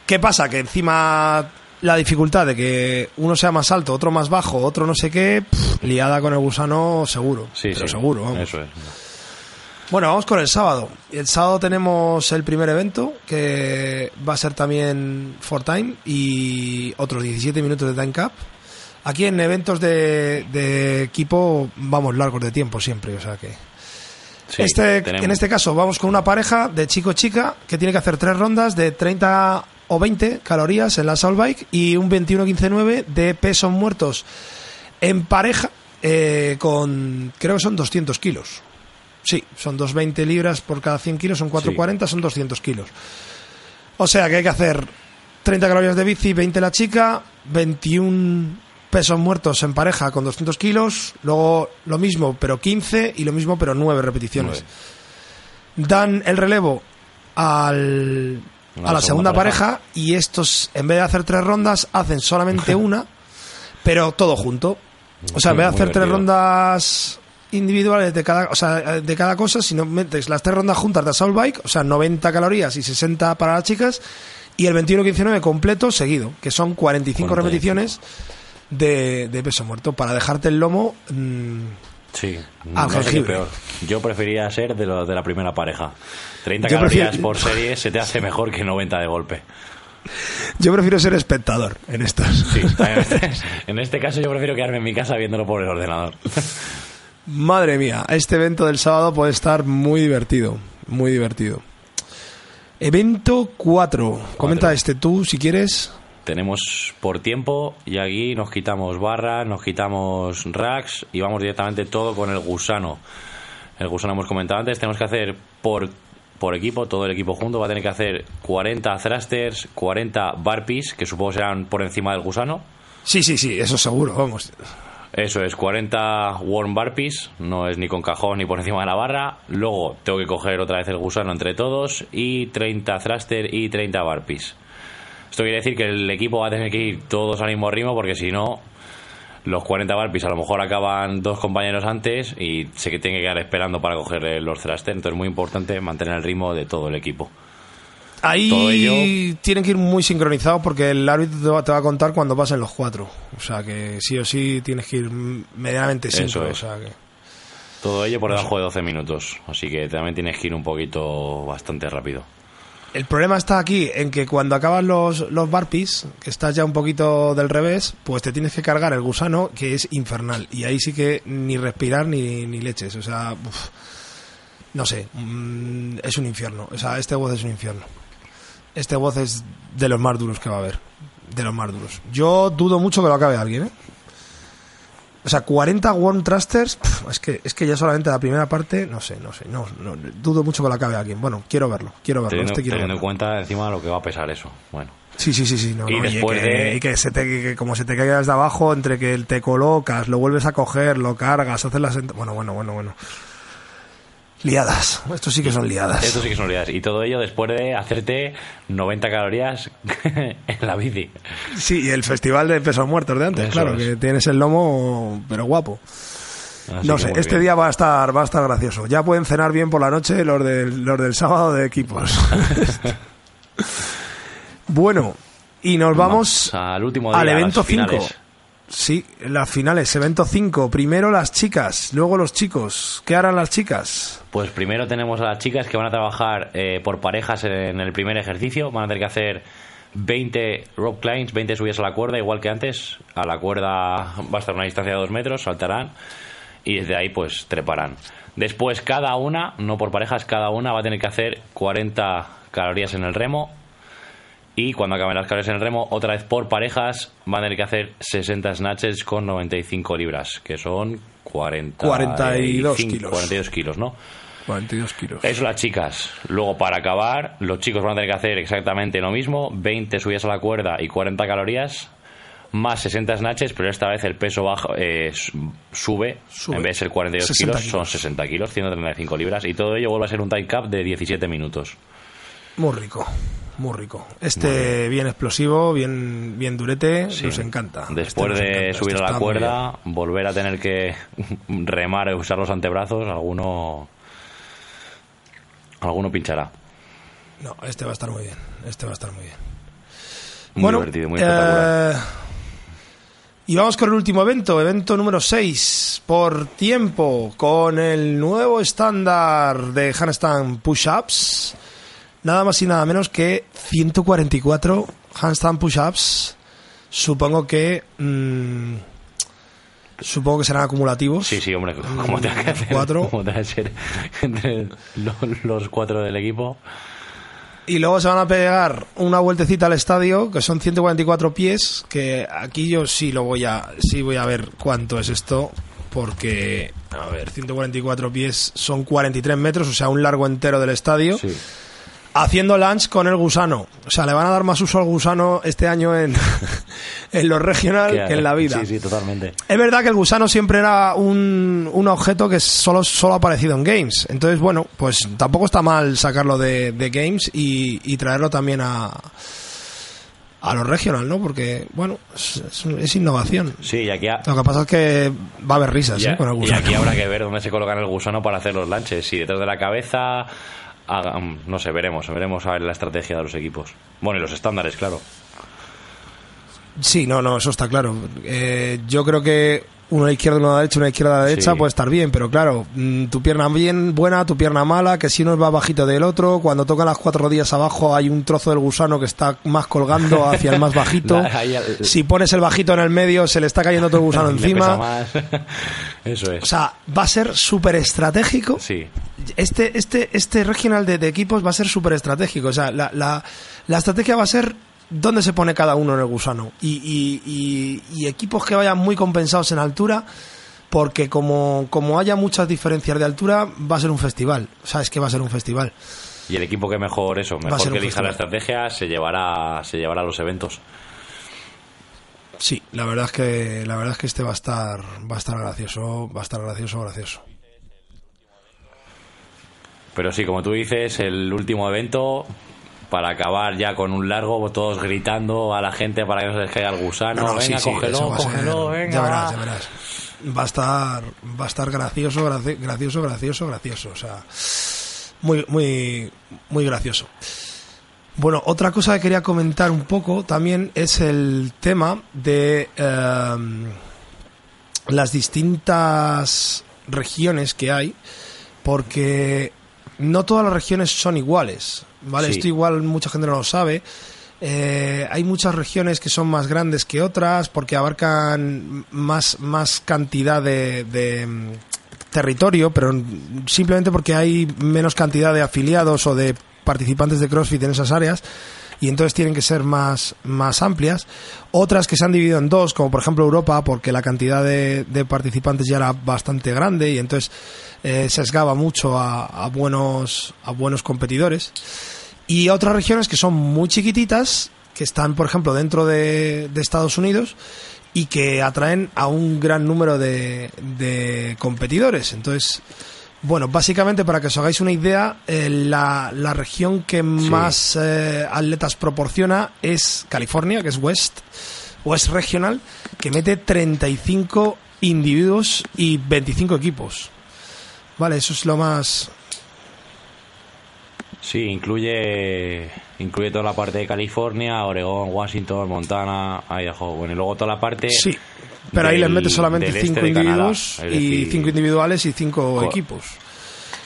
¿Qué pasa? Que encima la dificultad de que uno sea más alto, otro más bajo, otro no sé qué, pff, liada con el gusano seguro. Sí, pero sí, seguro, vamos. Eso es. Bueno, vamos con el sábado. El sábado tenemos el primer evento, que va a ser también for time y otros 17 minutos de time cap. Aquí en eventos de, de equipo vamos largos de tiempo siempre, o sea que... Sí, este, tenemos- en este caso vamos con una pareja de chico-chica que tiene que hacer tres rondas de 30 o 20 calorías en la Soul Bike y un 21-15-9 de pesos muertos en pareja eh, con, creo que son 200 kilos. Sí, son 220 libras por cada 100 kilos, son 440, son 200 kilos. O sea que hay que hacer 30 calorías de bici, 20 la chica, 21 pesos muertos en pareja con 200 kilos, luego lo mismo pero 15 y lo mismo pero 9 repeticiones. Dan el relevo al, A la segunda segunda pareja. y estos en vez de hacer tres rondas hacen solamente [laughs] una, pero todo junto. O sea, en vez de hacer tres rondas individuales de cada, o sea, de cada cosa, si no metes las tres rondas juntas de Assault Bike, o sea, 90 calorías y 60 para las chicas, y el 21-15-9 completo seguido, que son 45 45. repeticiones de, de peso muerto, para dejarte el lomo. mm, Sí, no sé peor. Yo preferiría ser de los de la primera pareja. 30 Yo calorías prefiero- por serie se te hace mejor que 90 de golpe. yo prefiero ser espectador en. Sí, [laughs] en este, en este caso yo prefiero quedarme en mi casa viéndolo por el ordenador. Madre mía, este evento del sábado puede estar muy divertido, muy divertido. Evento 4. Comenta este tú si quieres. Tenemos por tiempo y aquí nos quitamos barras, nos quitamos racks y vamos directamente todo con el gusano. El gusano hemos comentado antes, tenemos que hacer por, por equipo, todo el equipo junto va a tener que hacer 40 thrusters, 40 burpees, que supongo serán por encima del gusano. Sí, sí, sí, eso seguro, vamos. Eso es, 40 warm burpees, no es ni con cajón ni por encima de la barra. Luego tengo que coger otra vez el gusano entre todos y 30 thruster y 30 burpees. Esto quiere decir que el equipo va a tener que ir todos al mismo ritmo porque si no, los 40 burpees a lo mejor acaban dos compañeros antes y se que tienen que quedar esperando para coger los thruster. Entonces es muy importante mantener el ritmo de todo el equipo. Ahí tienen que ir muy sincronizados porque el árbitro te va, te va a contar cuando pasen los cuatro. O sea que sí o sí tienes que ir medianamente sincro. es. O sea que... Todo ello por debajo de 12 minutos. Así que también tienes que ir un poquito bastante rápido. El problema está aquí en que cuando acaban los, los burpees, que estás ya un poquito del revés, pues te tienes que cargar el gusano, que es infernal. Y ahí sí que ni respirar ni, ni leches. O sea, uf, no sé, mm, es un infierno. O sea, este voz es un infierno. Este voz es de los más duros que va a haber. De los más duros. Yo dudo mucho que lo acabe alguien, ¿eh? O sea, 40 Worm Thrusters, pf, es que, es que ya solamente la primera parte, no sé, no sé, no, no, dudo mucho que lo acabe alguien. Bueno, quiero verlo, quiero verlo, Teniendo, este quiero teniendo en cuenta encima lo que va a pesar eso. Bueno. Sí, sí, sí, sí. No, Y no, después que, de- y que se te, que como se te caiga desde abajo, entre que te colocas, lo vuelves a coger, lo cargas, haces la sent- Bueno, bueno, bueno, bueno. Liadas. Esto sí que son liadas. Esto sí que son liadas. Y todo ello después de hacerte 90 calorías [laughs] en la bici. Sí, y el festival de pesos muertos de antes, Eso claro, es. que tienes el lomo, pero guapo. Así no sé, este bien. día va a estar va a estar gracioso. Ya pueden cenar bien por la noche los del, los del sábado de equipos. [laughs] bueno, y nos vamos al último día, al evento 5. Sí, las finales, evento 5. Primero las chicas, luego los chicos. ¿Qué harán las chicas? Pues primero tenemos a las chicas que van a trabajar eh, por parejas en el primer ejercicio. Van a tener que hacer 20 rope climbs, 20 subidas a la cuerda, igual que antes. A la cuerda va a estar una distancia de 2 metros, saltarán y desde ahí pues treparán. Después cada una, no por parejas, cada una va a tener que hacer 40 calorías en el remo. Y cuando acaben las calorías en el remo, otra vez por parejas, van a tener que hacer 60 snatches con 95 libras, que son 40 42 kilos. 42 kilos, ¿no? 42 kilos. Eso las chicas. Luego, para acabar, los chicos van a tener que hacer exactamente lo mismo: 20 subidas a la cuerda y 40 calorías, más 60 snatches, pero esta vez el peso bajo, eh, su- sube, Sube. En vez de ser 42 60 kilos, son kilos. 60 kilos, 135 libras. Y todo ello vuelve a ser un time cap de 17 minutos. Muy rico, muy rico. Este bien explosivo, bien bien durete, Sí. nos encanta. Después Este nos de encanta, subir este a la cuerda, volver a tener que [laughs] remar y usar los antebrazos, alguno. Alguno pinchará. No, este va a estar muy bien. Este va a estar muy bien. Muy bueno, divertido, muy espectacular. eh, y vamos con el último evento, evento número 6, por tiempo, con el nuevo estándar de handstand push-ups. Nada más y nada menos que 144 handstand push-ups. Supongo que... mm, supongo que serán acumulativos. Sí, sí, hombre, ¿cómo te va a hacer? Cuatro. ¿Cómo te a ser entre los, los cuatro del equipo? Y luego se van a pegar una vueltecita al estadio, que son 144 pies, que aquí yo sí lo voy a sí voy a ver cuánto es esto, porque a ver, 144 pies son 43 metros, o sea, un largo entero del estadio, Sí. Haciendo lunch con el gusano. O sea, le van a dar más uso al gusano este año en, [laughs] en lo regional que, en la vida. Sí, sí, totalmente. Es verdad que el gusano siempre era un, un objeto que solo, solo ha aparecido en Games. Entonces, bueno, pues tampoco está mal sacarlo de, de Games y, y traerlo también a, a los regional, ¿no? Porque, bueno, es, es- es innovación. Sí, y aquí, ha- Lo que pasa es que va a haber risas y, ¿eh? con el y gusano. aquí habrá que ver dónde se colocan el gusano para hacer los lanches. Si detrás de la cabeza, hagan- no sé, veremos, veremos a ver la estrategia de los equipos. Bueno, y los estándares, claro. Sí, no, no, eso está claro. Eh, yo creo que uno a la izquierda, uno a la derecha, una izquierda a la derecha Sí. puede estar bien, pero claro, mm, tu pierna bien buena, tu pierna mala, que si uno va bajito del otro, cuando tocan las cuatro rodillas abajo hay un trozo del gusano que está más colgando [laughs] hacia el más bajito. Si pones el bajito en el medio, se le está cayendo todo el gusano [laughs] encima. [laughs] Eso es. O sea, va a ser súper estratégico Sí. este, este, este regional de, de equipos va a ser súper estratégico. O sea, la, la, la estrategia va a ser dónde se pone cada uno en el gusano. Y, y- y- y equipos que vayan muy compensados en altura, porque como, como haya muchas diferencias de altura, va a ser un festival. O sea, es que va a ser un festival. Y el equipo que mejor eso, a mejor que elija la festival. estrategia, se llevará, se llevará los eventos. Sí, la verdad es que la verdad es que este va a estar va a estar gracioso, va a estar gracioso, gracioso. Pero sí, como tú dices, el último evento para acabar ya con un largo, todos gritando a la gente para que no se les caiga el gusano. No, no, venga, sí, sí, cógelo, ser- cógelo, venga. Ya verás, va. ya verás. Va a estar, va a estar gracioso, graci- gracioso, gracioso, gracioso. O sea, muy, muy, muy gracioso. Bueno, otra cosa que quería comentar un poco también es el tema de em, las distintas regiones que hay, porque no todas las regiones son iguales, ¿vale? Sí. Esto igual mucha gente no lo sabe. Eh, hay muchas regiones que son más grandes que otras porque abarcan más, más cantidad de, de, mm, territorio, pero simplemente porque hay menos cantidad de afiliados o de participantes de CrossFit en esas áreas y entonces tienen que ser más, más amplias. Otras que se han dividido en dos, como por ejemplo Europa, porque la cantidad de, de participantes ya era bastante grande y entonces eh, sesgaba mucho a, a buenos, a buenos competidores. Y otras regiones que son muy chiquititas, que están, por ejemplo, dentro de, de Estados Unidos y que atraen a un gran número de, de competidores. Entonces, Bueno, básicamente para que os hagáis una idea, eh, la, la, región que más eh, atletas proporciona es California, que es West, West Regional, que mete 35 individuos y 25 equipos. Vale, eso es lo más... Sí, incluye incluye toda la parte de California, Oregón, Washington, Montana, Idaho, bueno, y luego toda la parte Sí, pero ahí les mete solamente 5 este individuos y 5 individuales y 5 equipos.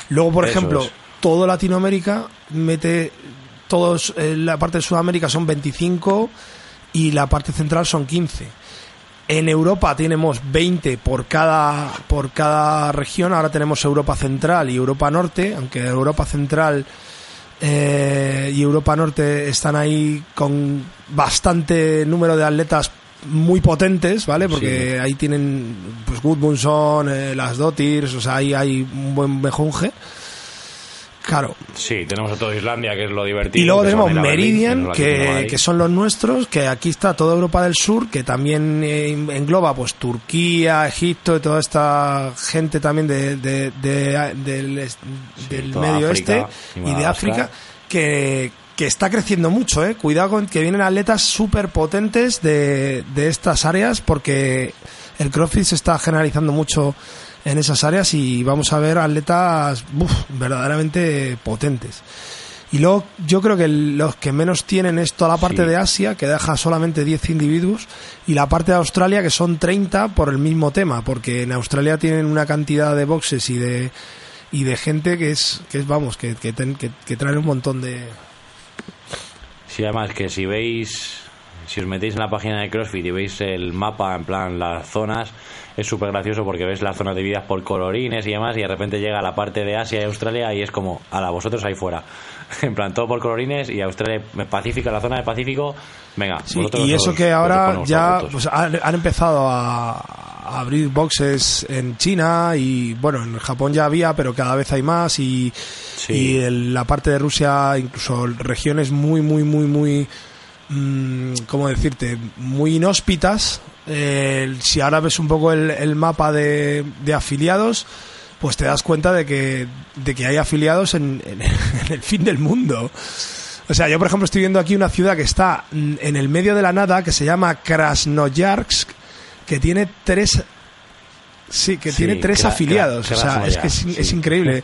Luego, por ejemplo, es. todo Latinoamérica mete todos eh, la parte de Sudamérica son 25 y la parte central son 15. En Europa tenemos 20 por cada por cada región. Ahora tenemos Europa Central y Europa Norte, aunque Europa Central eh, y Europa Norte están ahí con bastante número de atletas muy potentes, ¿vale? Porque Sí. ahí tienen pues Gudmundsson, eh, las Dotirs, o sea, ahí hay un buen mejunje. Claro, Sí, tenemos a todo Islandia, que es lo divertido. y luego que tenemos Meridian, que, son los nuestros, que aquí está toda Europa del Sur, que también eh, engloba pues Turquía, Egipto y toda esta gente también de, de- de- del, toda Medio África Este y y de. África, que, que está creciendo mucho, eh. Cuidado con que vienen atletas súper potentes de, de estas áreas, porque el CrossFit se está generalizando mucho en esas áreas y vamos a ver atletas uf, verdaderamente potentes. Y luego yo creo que los que menos tienen es toda la parte Sí. de Asia, que deja solamente 10 individuos, y la parte de Australia, que son 30 por el mismo tema, porque en Australia tienen una cantidad de boxes y de y de gente que es, que es vamos, que, que, ten- que- que traen un montón de... Sí, además que si veis, si os metéis en la página de CrossFit y veis el mapa, en plan las zonas, es súper gracioso porque ves las zonas divididas por colorines y demás y de repente llega la parte de Asia y Australia y es como, ala, vosotros ahí fuera. [laughs] En plan, todo por colorines y Australia, Pacífico, la zona de Pacífico, venga. Sí, vosotros y eso que ahora ya pues, han, han empezado a, a abrir boxes en China y bueno, en Japón ya había, pero cada vez hay más y, Sí. y en la parte de Rusia incluso regiones muy, muy, muy, muy, mm, ¿cómo decirte? Muy inhóspitas. Eh, si ahora ves un poco el, el mapa de, de afiliados, pues te das cuenta de que, de que hay afiliados en, en- [laughs] en el fin del mundo. O sea, yo por ejemplo estoy viendo aquí una ciudad que está en el medio de la nada, que se llama Krasnoyarsk, que tiene tres... Sí, que Sí, tiene tres afiliados. O sea, es que es, increíble.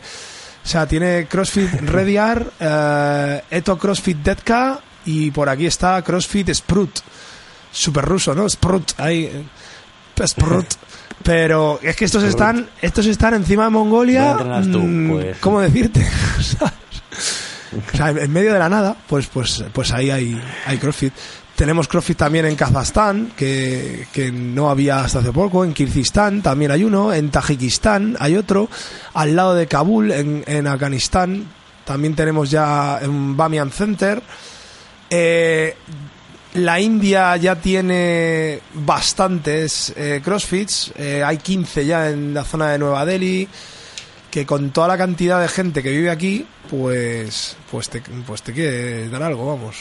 O sea, tiene CrossFit [laughs] Rediar, eh, Eto CrossFit Detka y por aquí está CrossFit Sprut. Super ruso, ¿no? Sprut, ahí. eh, Sprut. [laughs] Pero es que estos están, estos están encima de Mongolia. Mm, Pues- ¿Cómo decirte? [laughs] O sea, en medio de la nada, pues, pues, pues ahí hay, hay CrossFit. Tenemos CrossFit también en Kazajstán, que, que no había hasta hace poco. En Kirguistán también hay uno. En Tajikistán hay otro. Al lado de Kabul, en, en Afganistán, también tenemos ya un Bamiyan Center. Eh, la India ya tiene bastantes eh, CrossFits. Eh, hay 15 ya en la zona de Nueva Delhi que con toda la cantidad de gente que vive aquí, pues pues te, pues te quiere dar algo, vamos.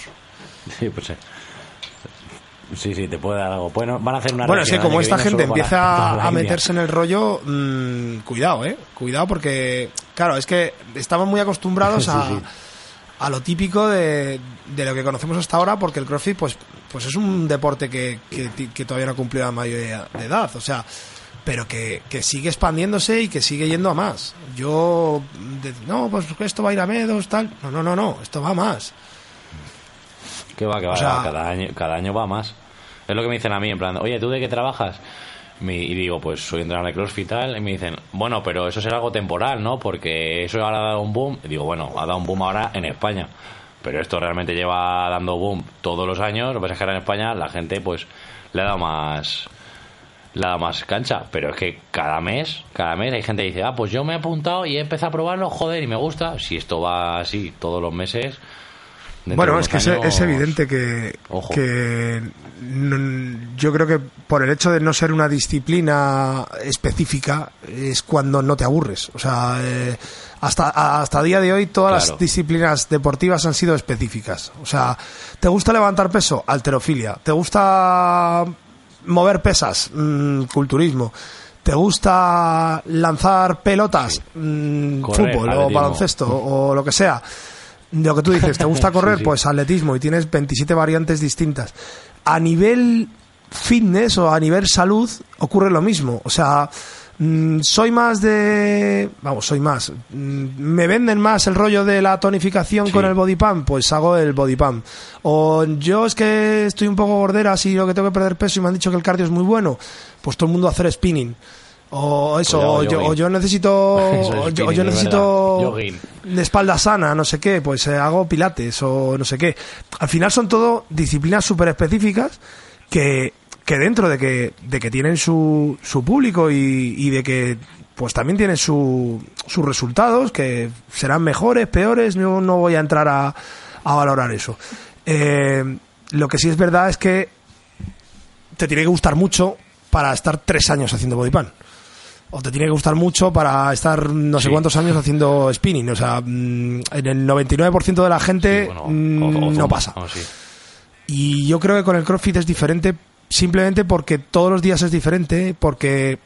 Sí, pues sí. Sí, sí, te puede dar algo. Bueno, van a hacer una Bueno, es que como esta gente empieza [laughs] para a meterse en el rollo, mm, cuidado, eh. Cuidado porque, claro, es que estamos muy acostumbrados [laughs] a, sí. A lo típico de, de lo que conocemos hasta ahora, porque el CrossFit, pues, pues es un deporte que, que, todavía no ha cumplido la mayoría de edad, o sea, pero que, que sigue expandiéndose y que sigue yendo a más. Yo, de- no, pues esto va a ir a menos, tal. No, no, no, no, esto va a más. Que va, que va, O sea- cada, año, cada año va más. Es lo que me dicen a mí, en plan, oye, ¿tú de qué trabajas? Y digo, pues soy entrenador de CrossFit y tal. Y me dicen, bueno, pero eso será algo temporal, ¿no? Porque eso ahora ha dado un boom. Y digo, bueno, ha dado un boom ahora en España. Pero esto realmente lleva dando boom todos los años. Lo que pasa es que ahora en España la gente, pues, le ha dado más. Le ha más cancha. Pero es que cada mes, cada mes hay gente que dice, ah, pues yo me he apuntado y he empezado a probarlo, joder, y me gusta. Si esto va así todos los meses. Bueno, es que es, es evidente que, Ojo. que yo creo que por el hecho de no ser una disciplina específica es cuando no te aburres. O sea, eh, hasta, hasta día de hoy todas Claro. las disciplinas deportivas han sido específicas. O sea, ¿te gusta levantar peso? Alterofilia. ¿Te gusta mover pesas? Mm, culturismo. ¿Te gusta lanzar pelotas? Mm, Correr, fútbol o baloncesto o lo que sea. Lo que tú dices, ¿te gusta [laughs] correr? sí. Pues atletismo y tienes 27 variantes distintas. A nivel fitness o a nivel salud ocurre lo mismo. O sea, mm, soy más de... Vamos, soy más. Mm, ¿Me venden más el rollo de la tonificación Sí. con el body pump? Pues hago el body pump. O yo es que estoy un poco gordera si lo que tengo que perder peso y me han dicho que el cardio es muy bueno. Pues todo el mundo a hacer spinning. O eso, [laughs] o yo, o yo necesito, Eso es o yo, necesito de espalda sana, no sé qué, pues eh, hago pilates o no sé qué. Al final son todo disciplinas súper específicas que, que dentro de que, de que tienen su, su público y, y de que pues también tienen su, sus resultados, que serán mejores, peores, no, no voy a entrar a, a valorar eso. Eh, lo que sí es verdad es que te tiene que gustar mucho para estar tres años haciendo bodypan. O te tiene que gustar mucho para estar no sé Sí. cuántos años haciendo spinning. O sea, mm, en el 99% de la gente Sí, bueno, mm, o- o no pasa. o sí. Y yo creo que con el CrossFit es diferente simplemente porque todos los días es diferente, porque...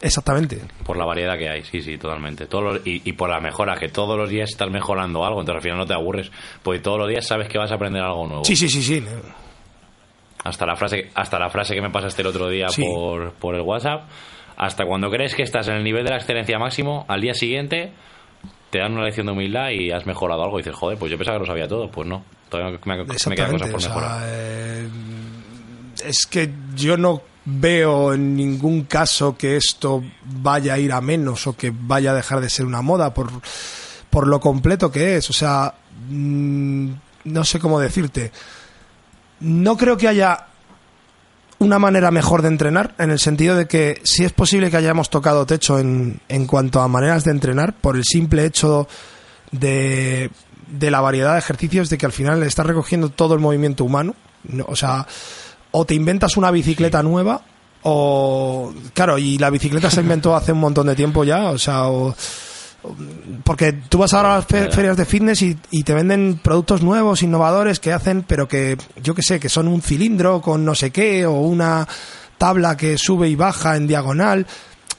Exactamente. Por la variedad que hay, sí, sí, totalmente. Todos los- y, y por la mejora, que todos los días estás mejorando algo, entonces al final no te aburres, porque todos los días sabes que vas a aprender algo nuevo. Sí, sí, sí, sí. Hasta la frase, hasta la frase que me pasaste el otro día por, por el WhatsApp, hasta cuando crees que estás en el nivel de la excelencia máximo, al día siguiente te dan una lección de humildad y has mejorado algo y dices, joder, pues yo pensaba que lo sabía todo, pues no, todavía me, me quedan cosas por o sea, mejorar. eh, es que yo no veo en ningún caso que esto vaya a ir a menos o que vaya a dejar de ser una moda por, por lo completo que es. O sea, mm, no sé cómo decirte. No creo que haya una manera mejor de entrenar, en el sentido de que sí es posible que hayamos tocado techo en, en cuanto a maneras de entrenar, por el simple hecho de, de la variedad de ejercicios, de que al final estás recogiendo todo el movimiento humano. No, o sea, o te inventas una bicicleta nueva, o. Claro, y la bicicleta se inventó hace un montón de tiempo ya, o sea, o- porque tú vas ahora a las fe- ferias de fitness y, y te venden productos nuevos, innovadores, que hacen, pero que yo que sé, que son un cilindro con no sé qué, o una tabla que sube y baja en diagonal.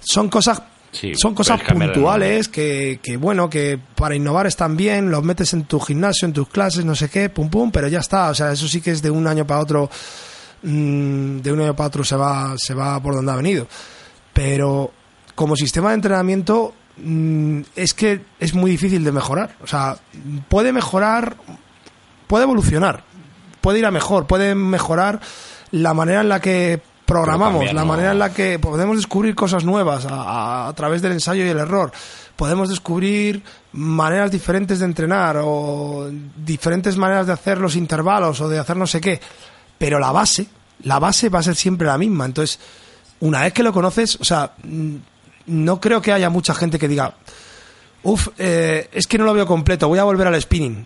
Son cosas Sí, son cosas puntuales que, que, bueno, que para innovar están bien, los metes en tu gimnasio, en tus clases, no sé qué, pum pum, pero ya está. O sea, eso sí que es de un año para otro, mm, de un año para otro se va, se va por donde ha venido. Pero como sistema de entrenamiento es que es muy difícil de mejorar. O sea, puede mejorar, puede evolucionar, puede ir a mejor, puede mejorar la manera en la que programamos, la manera en la que podemos descubrir cosas nuevas a, a- a través del ensayo y el error. Podemos descubrir maneras diferentes de entrenar o diferentes maneras de hacer los intervalos o de hacer no sé qué. Pero la base, la base va a ser siempre la misma. Entonces, una vez que lo conoces, o sea, mm, no creo que haya mucha gente que diga, uff, es que no lo veo completo, voy a volver al spinning.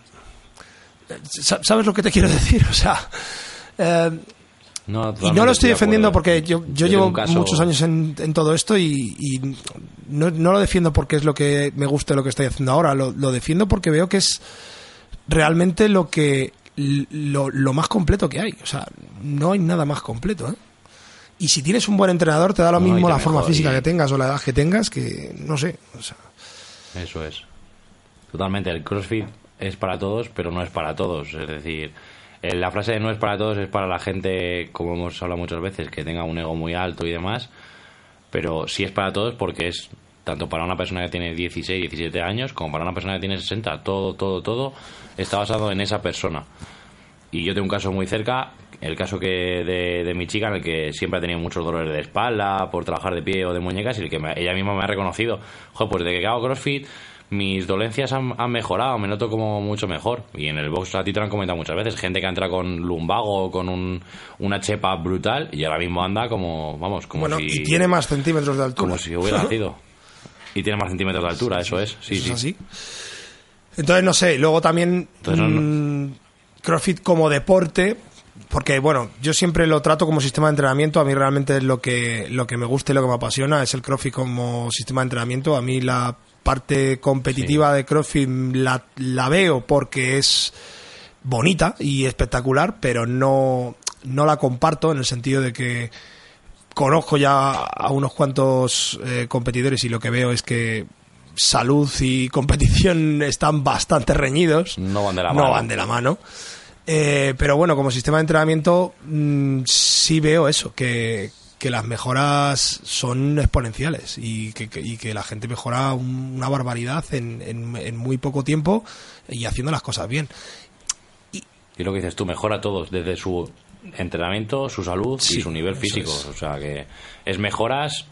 Sa- ¿Sabes lo que te [laughs] quiero decir? O sea, eh, No, y no lo estoy de defendiendo porque yo, yo llevo caso- muchos años en, en todo esto y, y no, no lo defiendo porque es lo que me guste lo que estoy haciendo ahora, lo, lo defiendo porque veo que es realmente lo que lo, lo más completo que hay. O sea, no hay nada más completo. ¿eh? Y si tienes un buen entrenador, te da lo No, mismo la forma física y- que tengas o la edad que tengas, que no sé. O sea, Eso es. Totalmente, el CrossFit es para todos, pero no es para todos. Es decir, eh, la frase de no es para todos es para la gente, como hemos hablado muchas veces, que tenga un ego muy alto y demás, pero sí es para todos porque es tanto para una persona que tiene 16, 17 años, como para una persona que tiene 60. Todo, todo, todo está basado en esa persona. Y yo tengo un caso muy cerca, el caso que de, de mi chica, en el que siempre ha tenido muchos dolores de espalda por trabajar de pie o de muñecas, y el que me- ella misma me ha reconocido, joder, pues desde que hago CrossFit, mis dolencias han, han mejorado, me noto como mucho mejor. Y en el box a ti te lo han comentado muchas veces, gente que entra con lumbago o con un, una chepa brutal, y ahora mismo anda como, vamos, como bueno, si... y tiene más centímetros de altura. Como si hubiera [laughs] nacido. Y tiene más centímetros de altura, eso es. Sí, Eso sí. así. Entonces, no sé, luego también Entonces, no, no. mm, CrossFit como deporte, porque bueno, yo siempre lo trato como sistema de entrenamiento, a mí realmente es lo que, lo que me gusta y lo que me apasiona es el CrossFit como sistema de entrenamiento, a mí la parte competitiva de CrossFit la, la veo porque es bonita y espectacular, pero no, no la comparto en el sentido de que conozco ya a unos cuantos eh, competidores y lo que veo es que salud y [laughs] competición están bastante reñidos. No van de la No mano. van de la mano. Eh, pero bueno, como sistema de entrenamiento mm, sí veo eso, que, que las mejoras son exponenciales y que, que- y que la gente mejora un- una barbaridad en, en- en muy poco tiempo y haciendo las cosas bien. Y lo que dices tú, mejora todos, desde su entrenamiento, su salud Sí, y su nivel físico. es. O sea, que es mejoras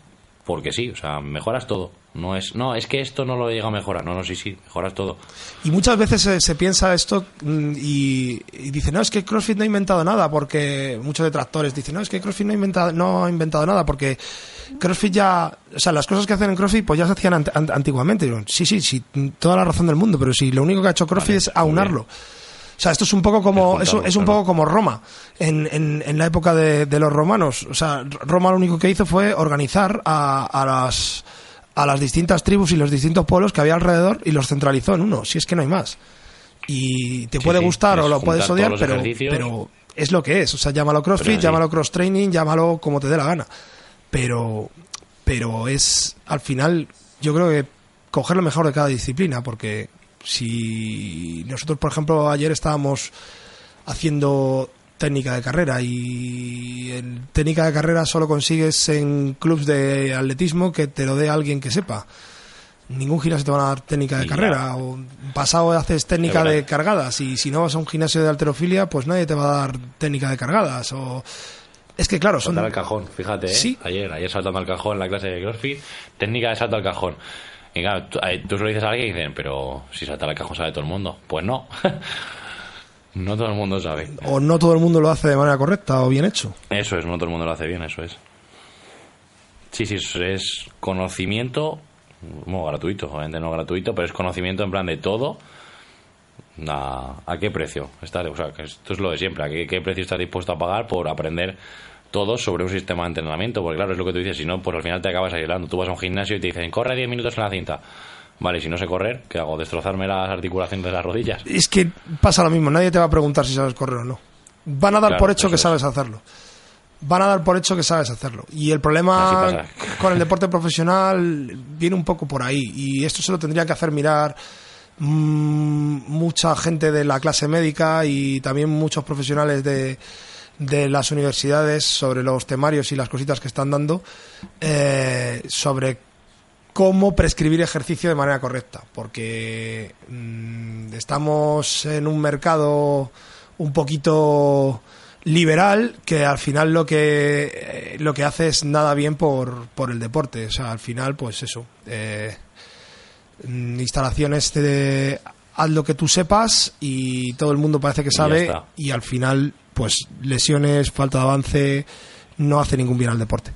porque sí, o sea, mejoras todo. No es, no, es que esto no lo llega a mejorar. No, no, sí, sí, mejoras todo. Y muchas veces se, se piensa esto mm, y, y dice, no, es que CrossFit no ha inventado nada, porque muchos detractores dicen, no, es que CrossFit no ha inventado, no ha inventado nada, porque CrossFit ya, o sea, las cosas que hacen en CrossFit pues ya se hacían ant- ant- antiguamente. Sí, sí, sí, toda la razón del mundo, pero si lo único que ha hecho CrossFit Vale, es aunarlo. bien. O sea, esto es un poco como Es es, un- poco como Roma en, en, en la época de, de los romanos. O sea, Roma lo único que hizo fue organizar a, a las a las distintas tribus y los distintos pueblos que había alrededor y los centralizó en uno. Si es que no hay más. Y te Sí, puede sí, gustar o lo puedes odiar, pero, pero es lo que es. O sea, llámalo CrossFit, llámalo cross training, llámalo como te dé la gana. Pero pero es al final yo creo que coger lo mejor de cada disciplina porque si nosotros por ejemplo ayer estábamos haciendo técnica de carrera y técnica de carrera solo consigues en clubs de atletismo que te lo dé alguien que sepa ningún gimnasio te va a dar técnica de Y carrera ya. o pasado haces técnica de cargadas y si no vas a un gimnasio de alterofilia pues nadie te va a dar técnica de cargadas o es que claro son Saltar al cajón, fíjate, ¿eh? Sí. Ayer, ayer saltando al cajón en la clase de CrossFit, técnica de salto al cajón. Y claro, tú, ahí- tú se lo dices a alguien y dicen, pero si saltar al cajón sabe todo el mundo. Pues no. [laughs] no todo el mundo sabe. o no todo el mundo lo hace de manera correcta o bien hecho Eso es, no todo el mundo lo hace bien, eso es. Sí, sí, es, conocimiento, bueno, gratuito, obviamente no gratuito, pero es conocimiento en plan de todo. ¿A, a qué precio? Está, o sea, que esto es lo de siempre. ¿A qué, qué precio estás dispuesto a pagar por aprender todo sobre un sistema de entrenamiento? Porque claro, es lo que tú dices, si no, pues al final te acabas aislando. Tú vas a un gimnasio y te dicen, corre 10 minutos en la cinta. Vale, si no sé correr, ¿qué hago? ¿Destrozarme las articulaciones de las rodillas? es que pasa lo mismo nadie te va a preguntar si sabes correr o no van a dar Claro, por hecho que es. sabes hacerlo van a dar por hecho que sabes hacerlo y el problema con el deporte profesional viene un poco por ahí y esto se lo tendría que hacer mirar mm, mucha gente de la clase médica y también muchos profesionales de, de las universidades sobre los temarios y las cositas que están dando eh, sobre cómo prescribir ejercicio de manera correcta, porque mm, estamos en un mercado un poquito liberal que al final lo que eh, lo que hace es nada bien por, por el deporte, o sea, al final pues eso, eh, mm, instalaciones de haz lo que tú sepas y todo el mundo parece que sabe y al final pues lesiones, falta de avance no hace ningún bien al deporte.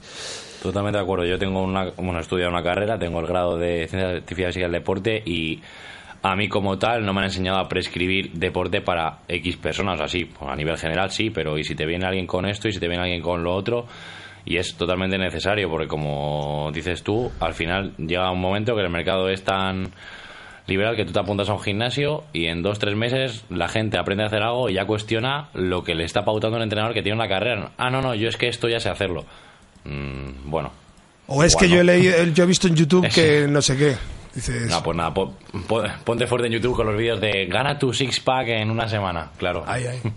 Totalmente de acuerdo. Yo tengo una, bueno, he estudiado una carrera, tengo el grado de Ciencias Artificiales y del Deporte y a mí como tal no me han enseñado a prescribir deporte para X personas, así, pues a nivel general sí, pero y si te viene alguien con esto y si te viene alguien con lo otro y es totalmente necesario porque como dices tú, al final llega un momento que el mercado es tan liberal que tú te apuntas a un gimnasio y en dos tres meses la gente aprende a hacer algo y ya cuestiona lo que le está pautando el entrenador que tiene una carrera. Ah, no, no, yo es que esto ya sé hacerlo. Mm, bueno, O es que yo he leído, yo he visto en YouTube [laughs] que no sé qué. Dices, No, pues nada, po- po- ponte fuerte en YouTube con los vídeos de gana tu six pack en una semana, claro. Ahí, ahí. [laughs]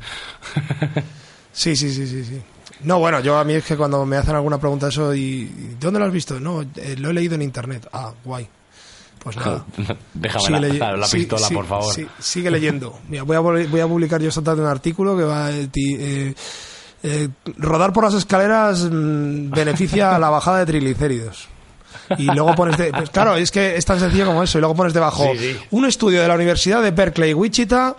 Sí, sí, sí, sí, sí. No, bueno, yo a mí es que cuando me hacen alguna pregunta eso y ¿y ¿dónde lo has visto? No, eh, lo he leído en internet. Ah, guay. Pues nada. [laughs] Déjame Sigue la, pistola, sí, por favor. sí, sigue leyendo. Mira, voy a, vol- voy a publicar yo esta tarde un artículo que va eh, eh, rodar por las escaleras mm, beneficia a la bajada de triglicéridos. Y luego pones de- pues claro, es que es tan sencillo como eso. Y luego pones debajo Sí, sí. un estudio de la Universidad de Berkeley, Wichita,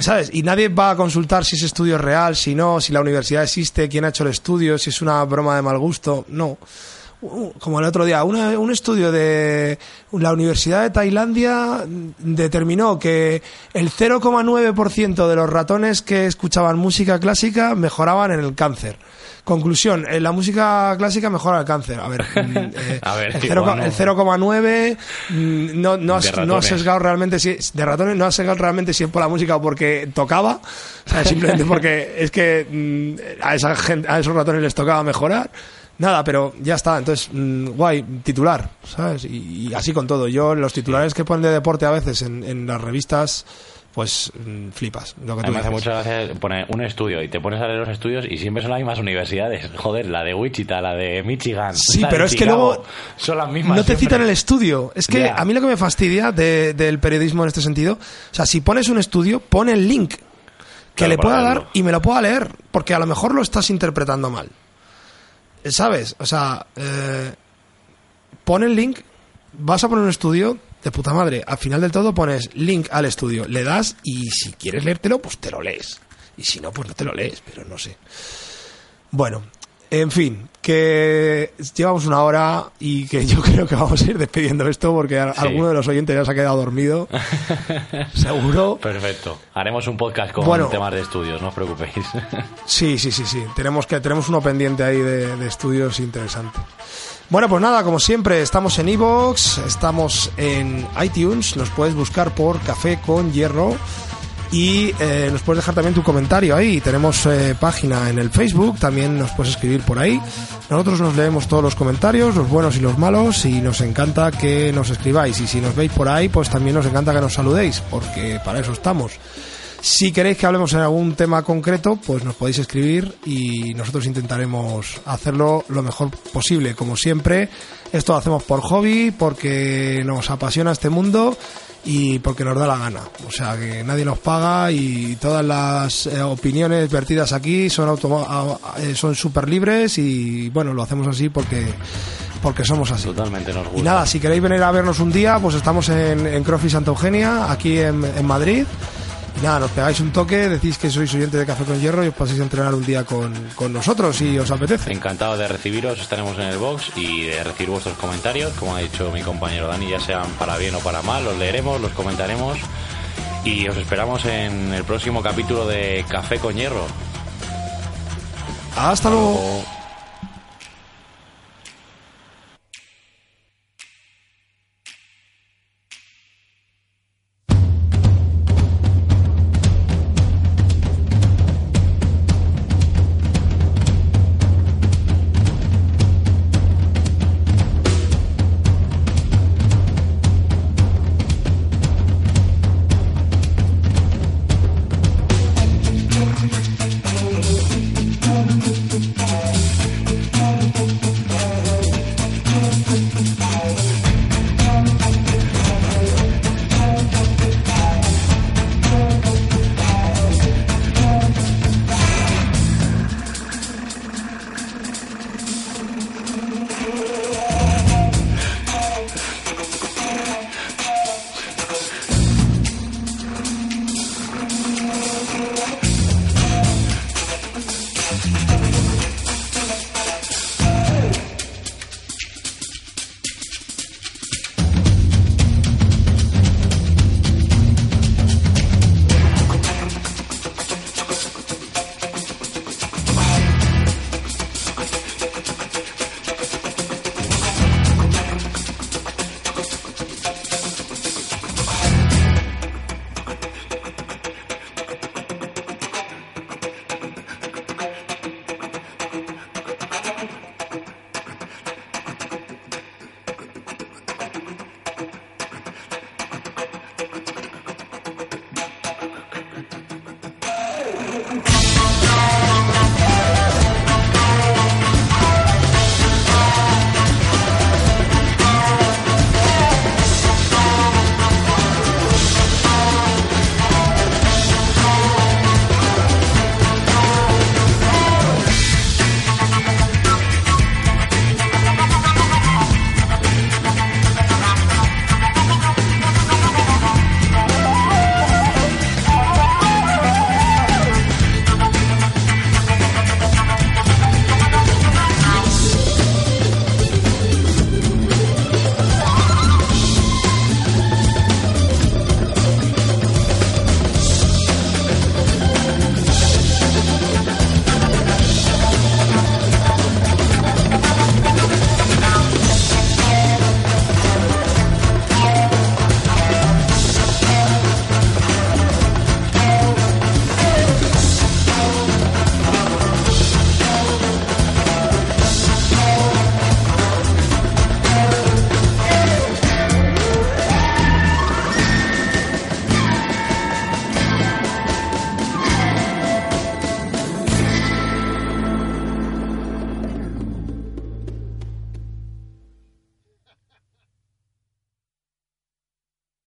¿sabes? Y nadie va a consultar si ese estudio es real, si no, si la universidad existe, quién ha hecho el estudio, si es una broma de mal gusto. No. Como el otro día, una- un estudio de la Universidad de Tailandia determinó que el 0,9% de los ratones que escuchaban música clásica mejoraban en el cáncer. Conclusión, eh, la música clásica mejora el cáncer. A ver, [laughs] mm, eh, A ver, el, cero- igual no. el 0,9 mm, no, no, has, no has sesgado realmente si de ratones no has sesgado realmente si es por la música o porque tocaba, o sea, simplemente porque es que mm, a esa gente, a esos ratones les tocaba mejorar. Nada, pero ya está. Entonces, mm, guay, titular, ¿sabes? Y, y así con todo. Yo, los titulares que ponen de deporte a veces en, en las revistas, pues mm, flipas. Lo que tú me hace dices. mucha gracia poner un estudio y te pones a leer los estudios y siempre son las mismas universidades. [laughs] Joder, la de Wichita, la de Michigan. Sí, pero es que luego Son las mismas. No te siempre. citan el estudio. Es que a mí lo que me fastidia de- del periodismo en este sentido, o sea, si pones un estudio, pon el link que Claro, le pueda dar y me lo pueda leer, porque a lo mejor lo estás interpretando mal. ¿Sabes? O sea, eh, pon el link, vas a poner un estudio de puta madre. Al final del todo pones link al estudio, le das y si quieres leértelo, pues te lo lees. Y si no, pues no te lo lees, pero no sé. Bueno, en fin, que llevamos una hora y que yo [laughs] creo que vamos a ir despidiendo esto porque a- Sí. alguno de los oyentes ya se ha quedado dormido. [laughs] Seguro. Perfecto. Haremos un podcast con Bueno. temas de estudios, no os preocupéis. [laughs] Sí, sí, sí, sí. Tenemos que tenemos uno pendiente ahí de, de estudios interesante. Bueno, pues nada, como siempre, estamos en Evox, estamos en iTunes, nos puedes buscar por Café con Hierro y eh, nos puedes dejar también tu comentario ahí. Tenemos eh, página en el Facebook, también nos puedes escribir por ahí. Nosotros nos leemos todos los comentarios, los buenos y los malos, y nos encanta que nos escribáis. Y si nos veis por ahí, pues también nos encanta que nos saludéis, porque para eso estamos. Si queréis que hablemos en algún tema concreto, pues nos podéis escribir y nosotros intentaremos hacerlo lo mejor posible. Como siempre, esto lo hacemos por hobby, porque nos apasiona este mundo y porque nos da la gana. O sea, que nadie nos paga y todas las eh, opiniones vertidas aquí son eh, son súper libres y bueno, lo hacemos así porque porque somos así. Totalmente nos gusta. Y nada, si queréis venir a vernos un día, pues estamos en, en Crofi Santa Eugenia, aquí en, en Madrid. Nada, nos pegáis un toque, decís que sois oyente de Café con Hierro y os paséis a entrenar un día con, con nosotros si os apetece. Encantado de recibiros, estaremos en el box y de recibir vuestros comentarios, como ha dicho mi compañero Dani, ya sean para bien o para mal, los leeremos, los comentaremos y os esperamos en el próximo capítulo de Café con Hierro. Hasta luego.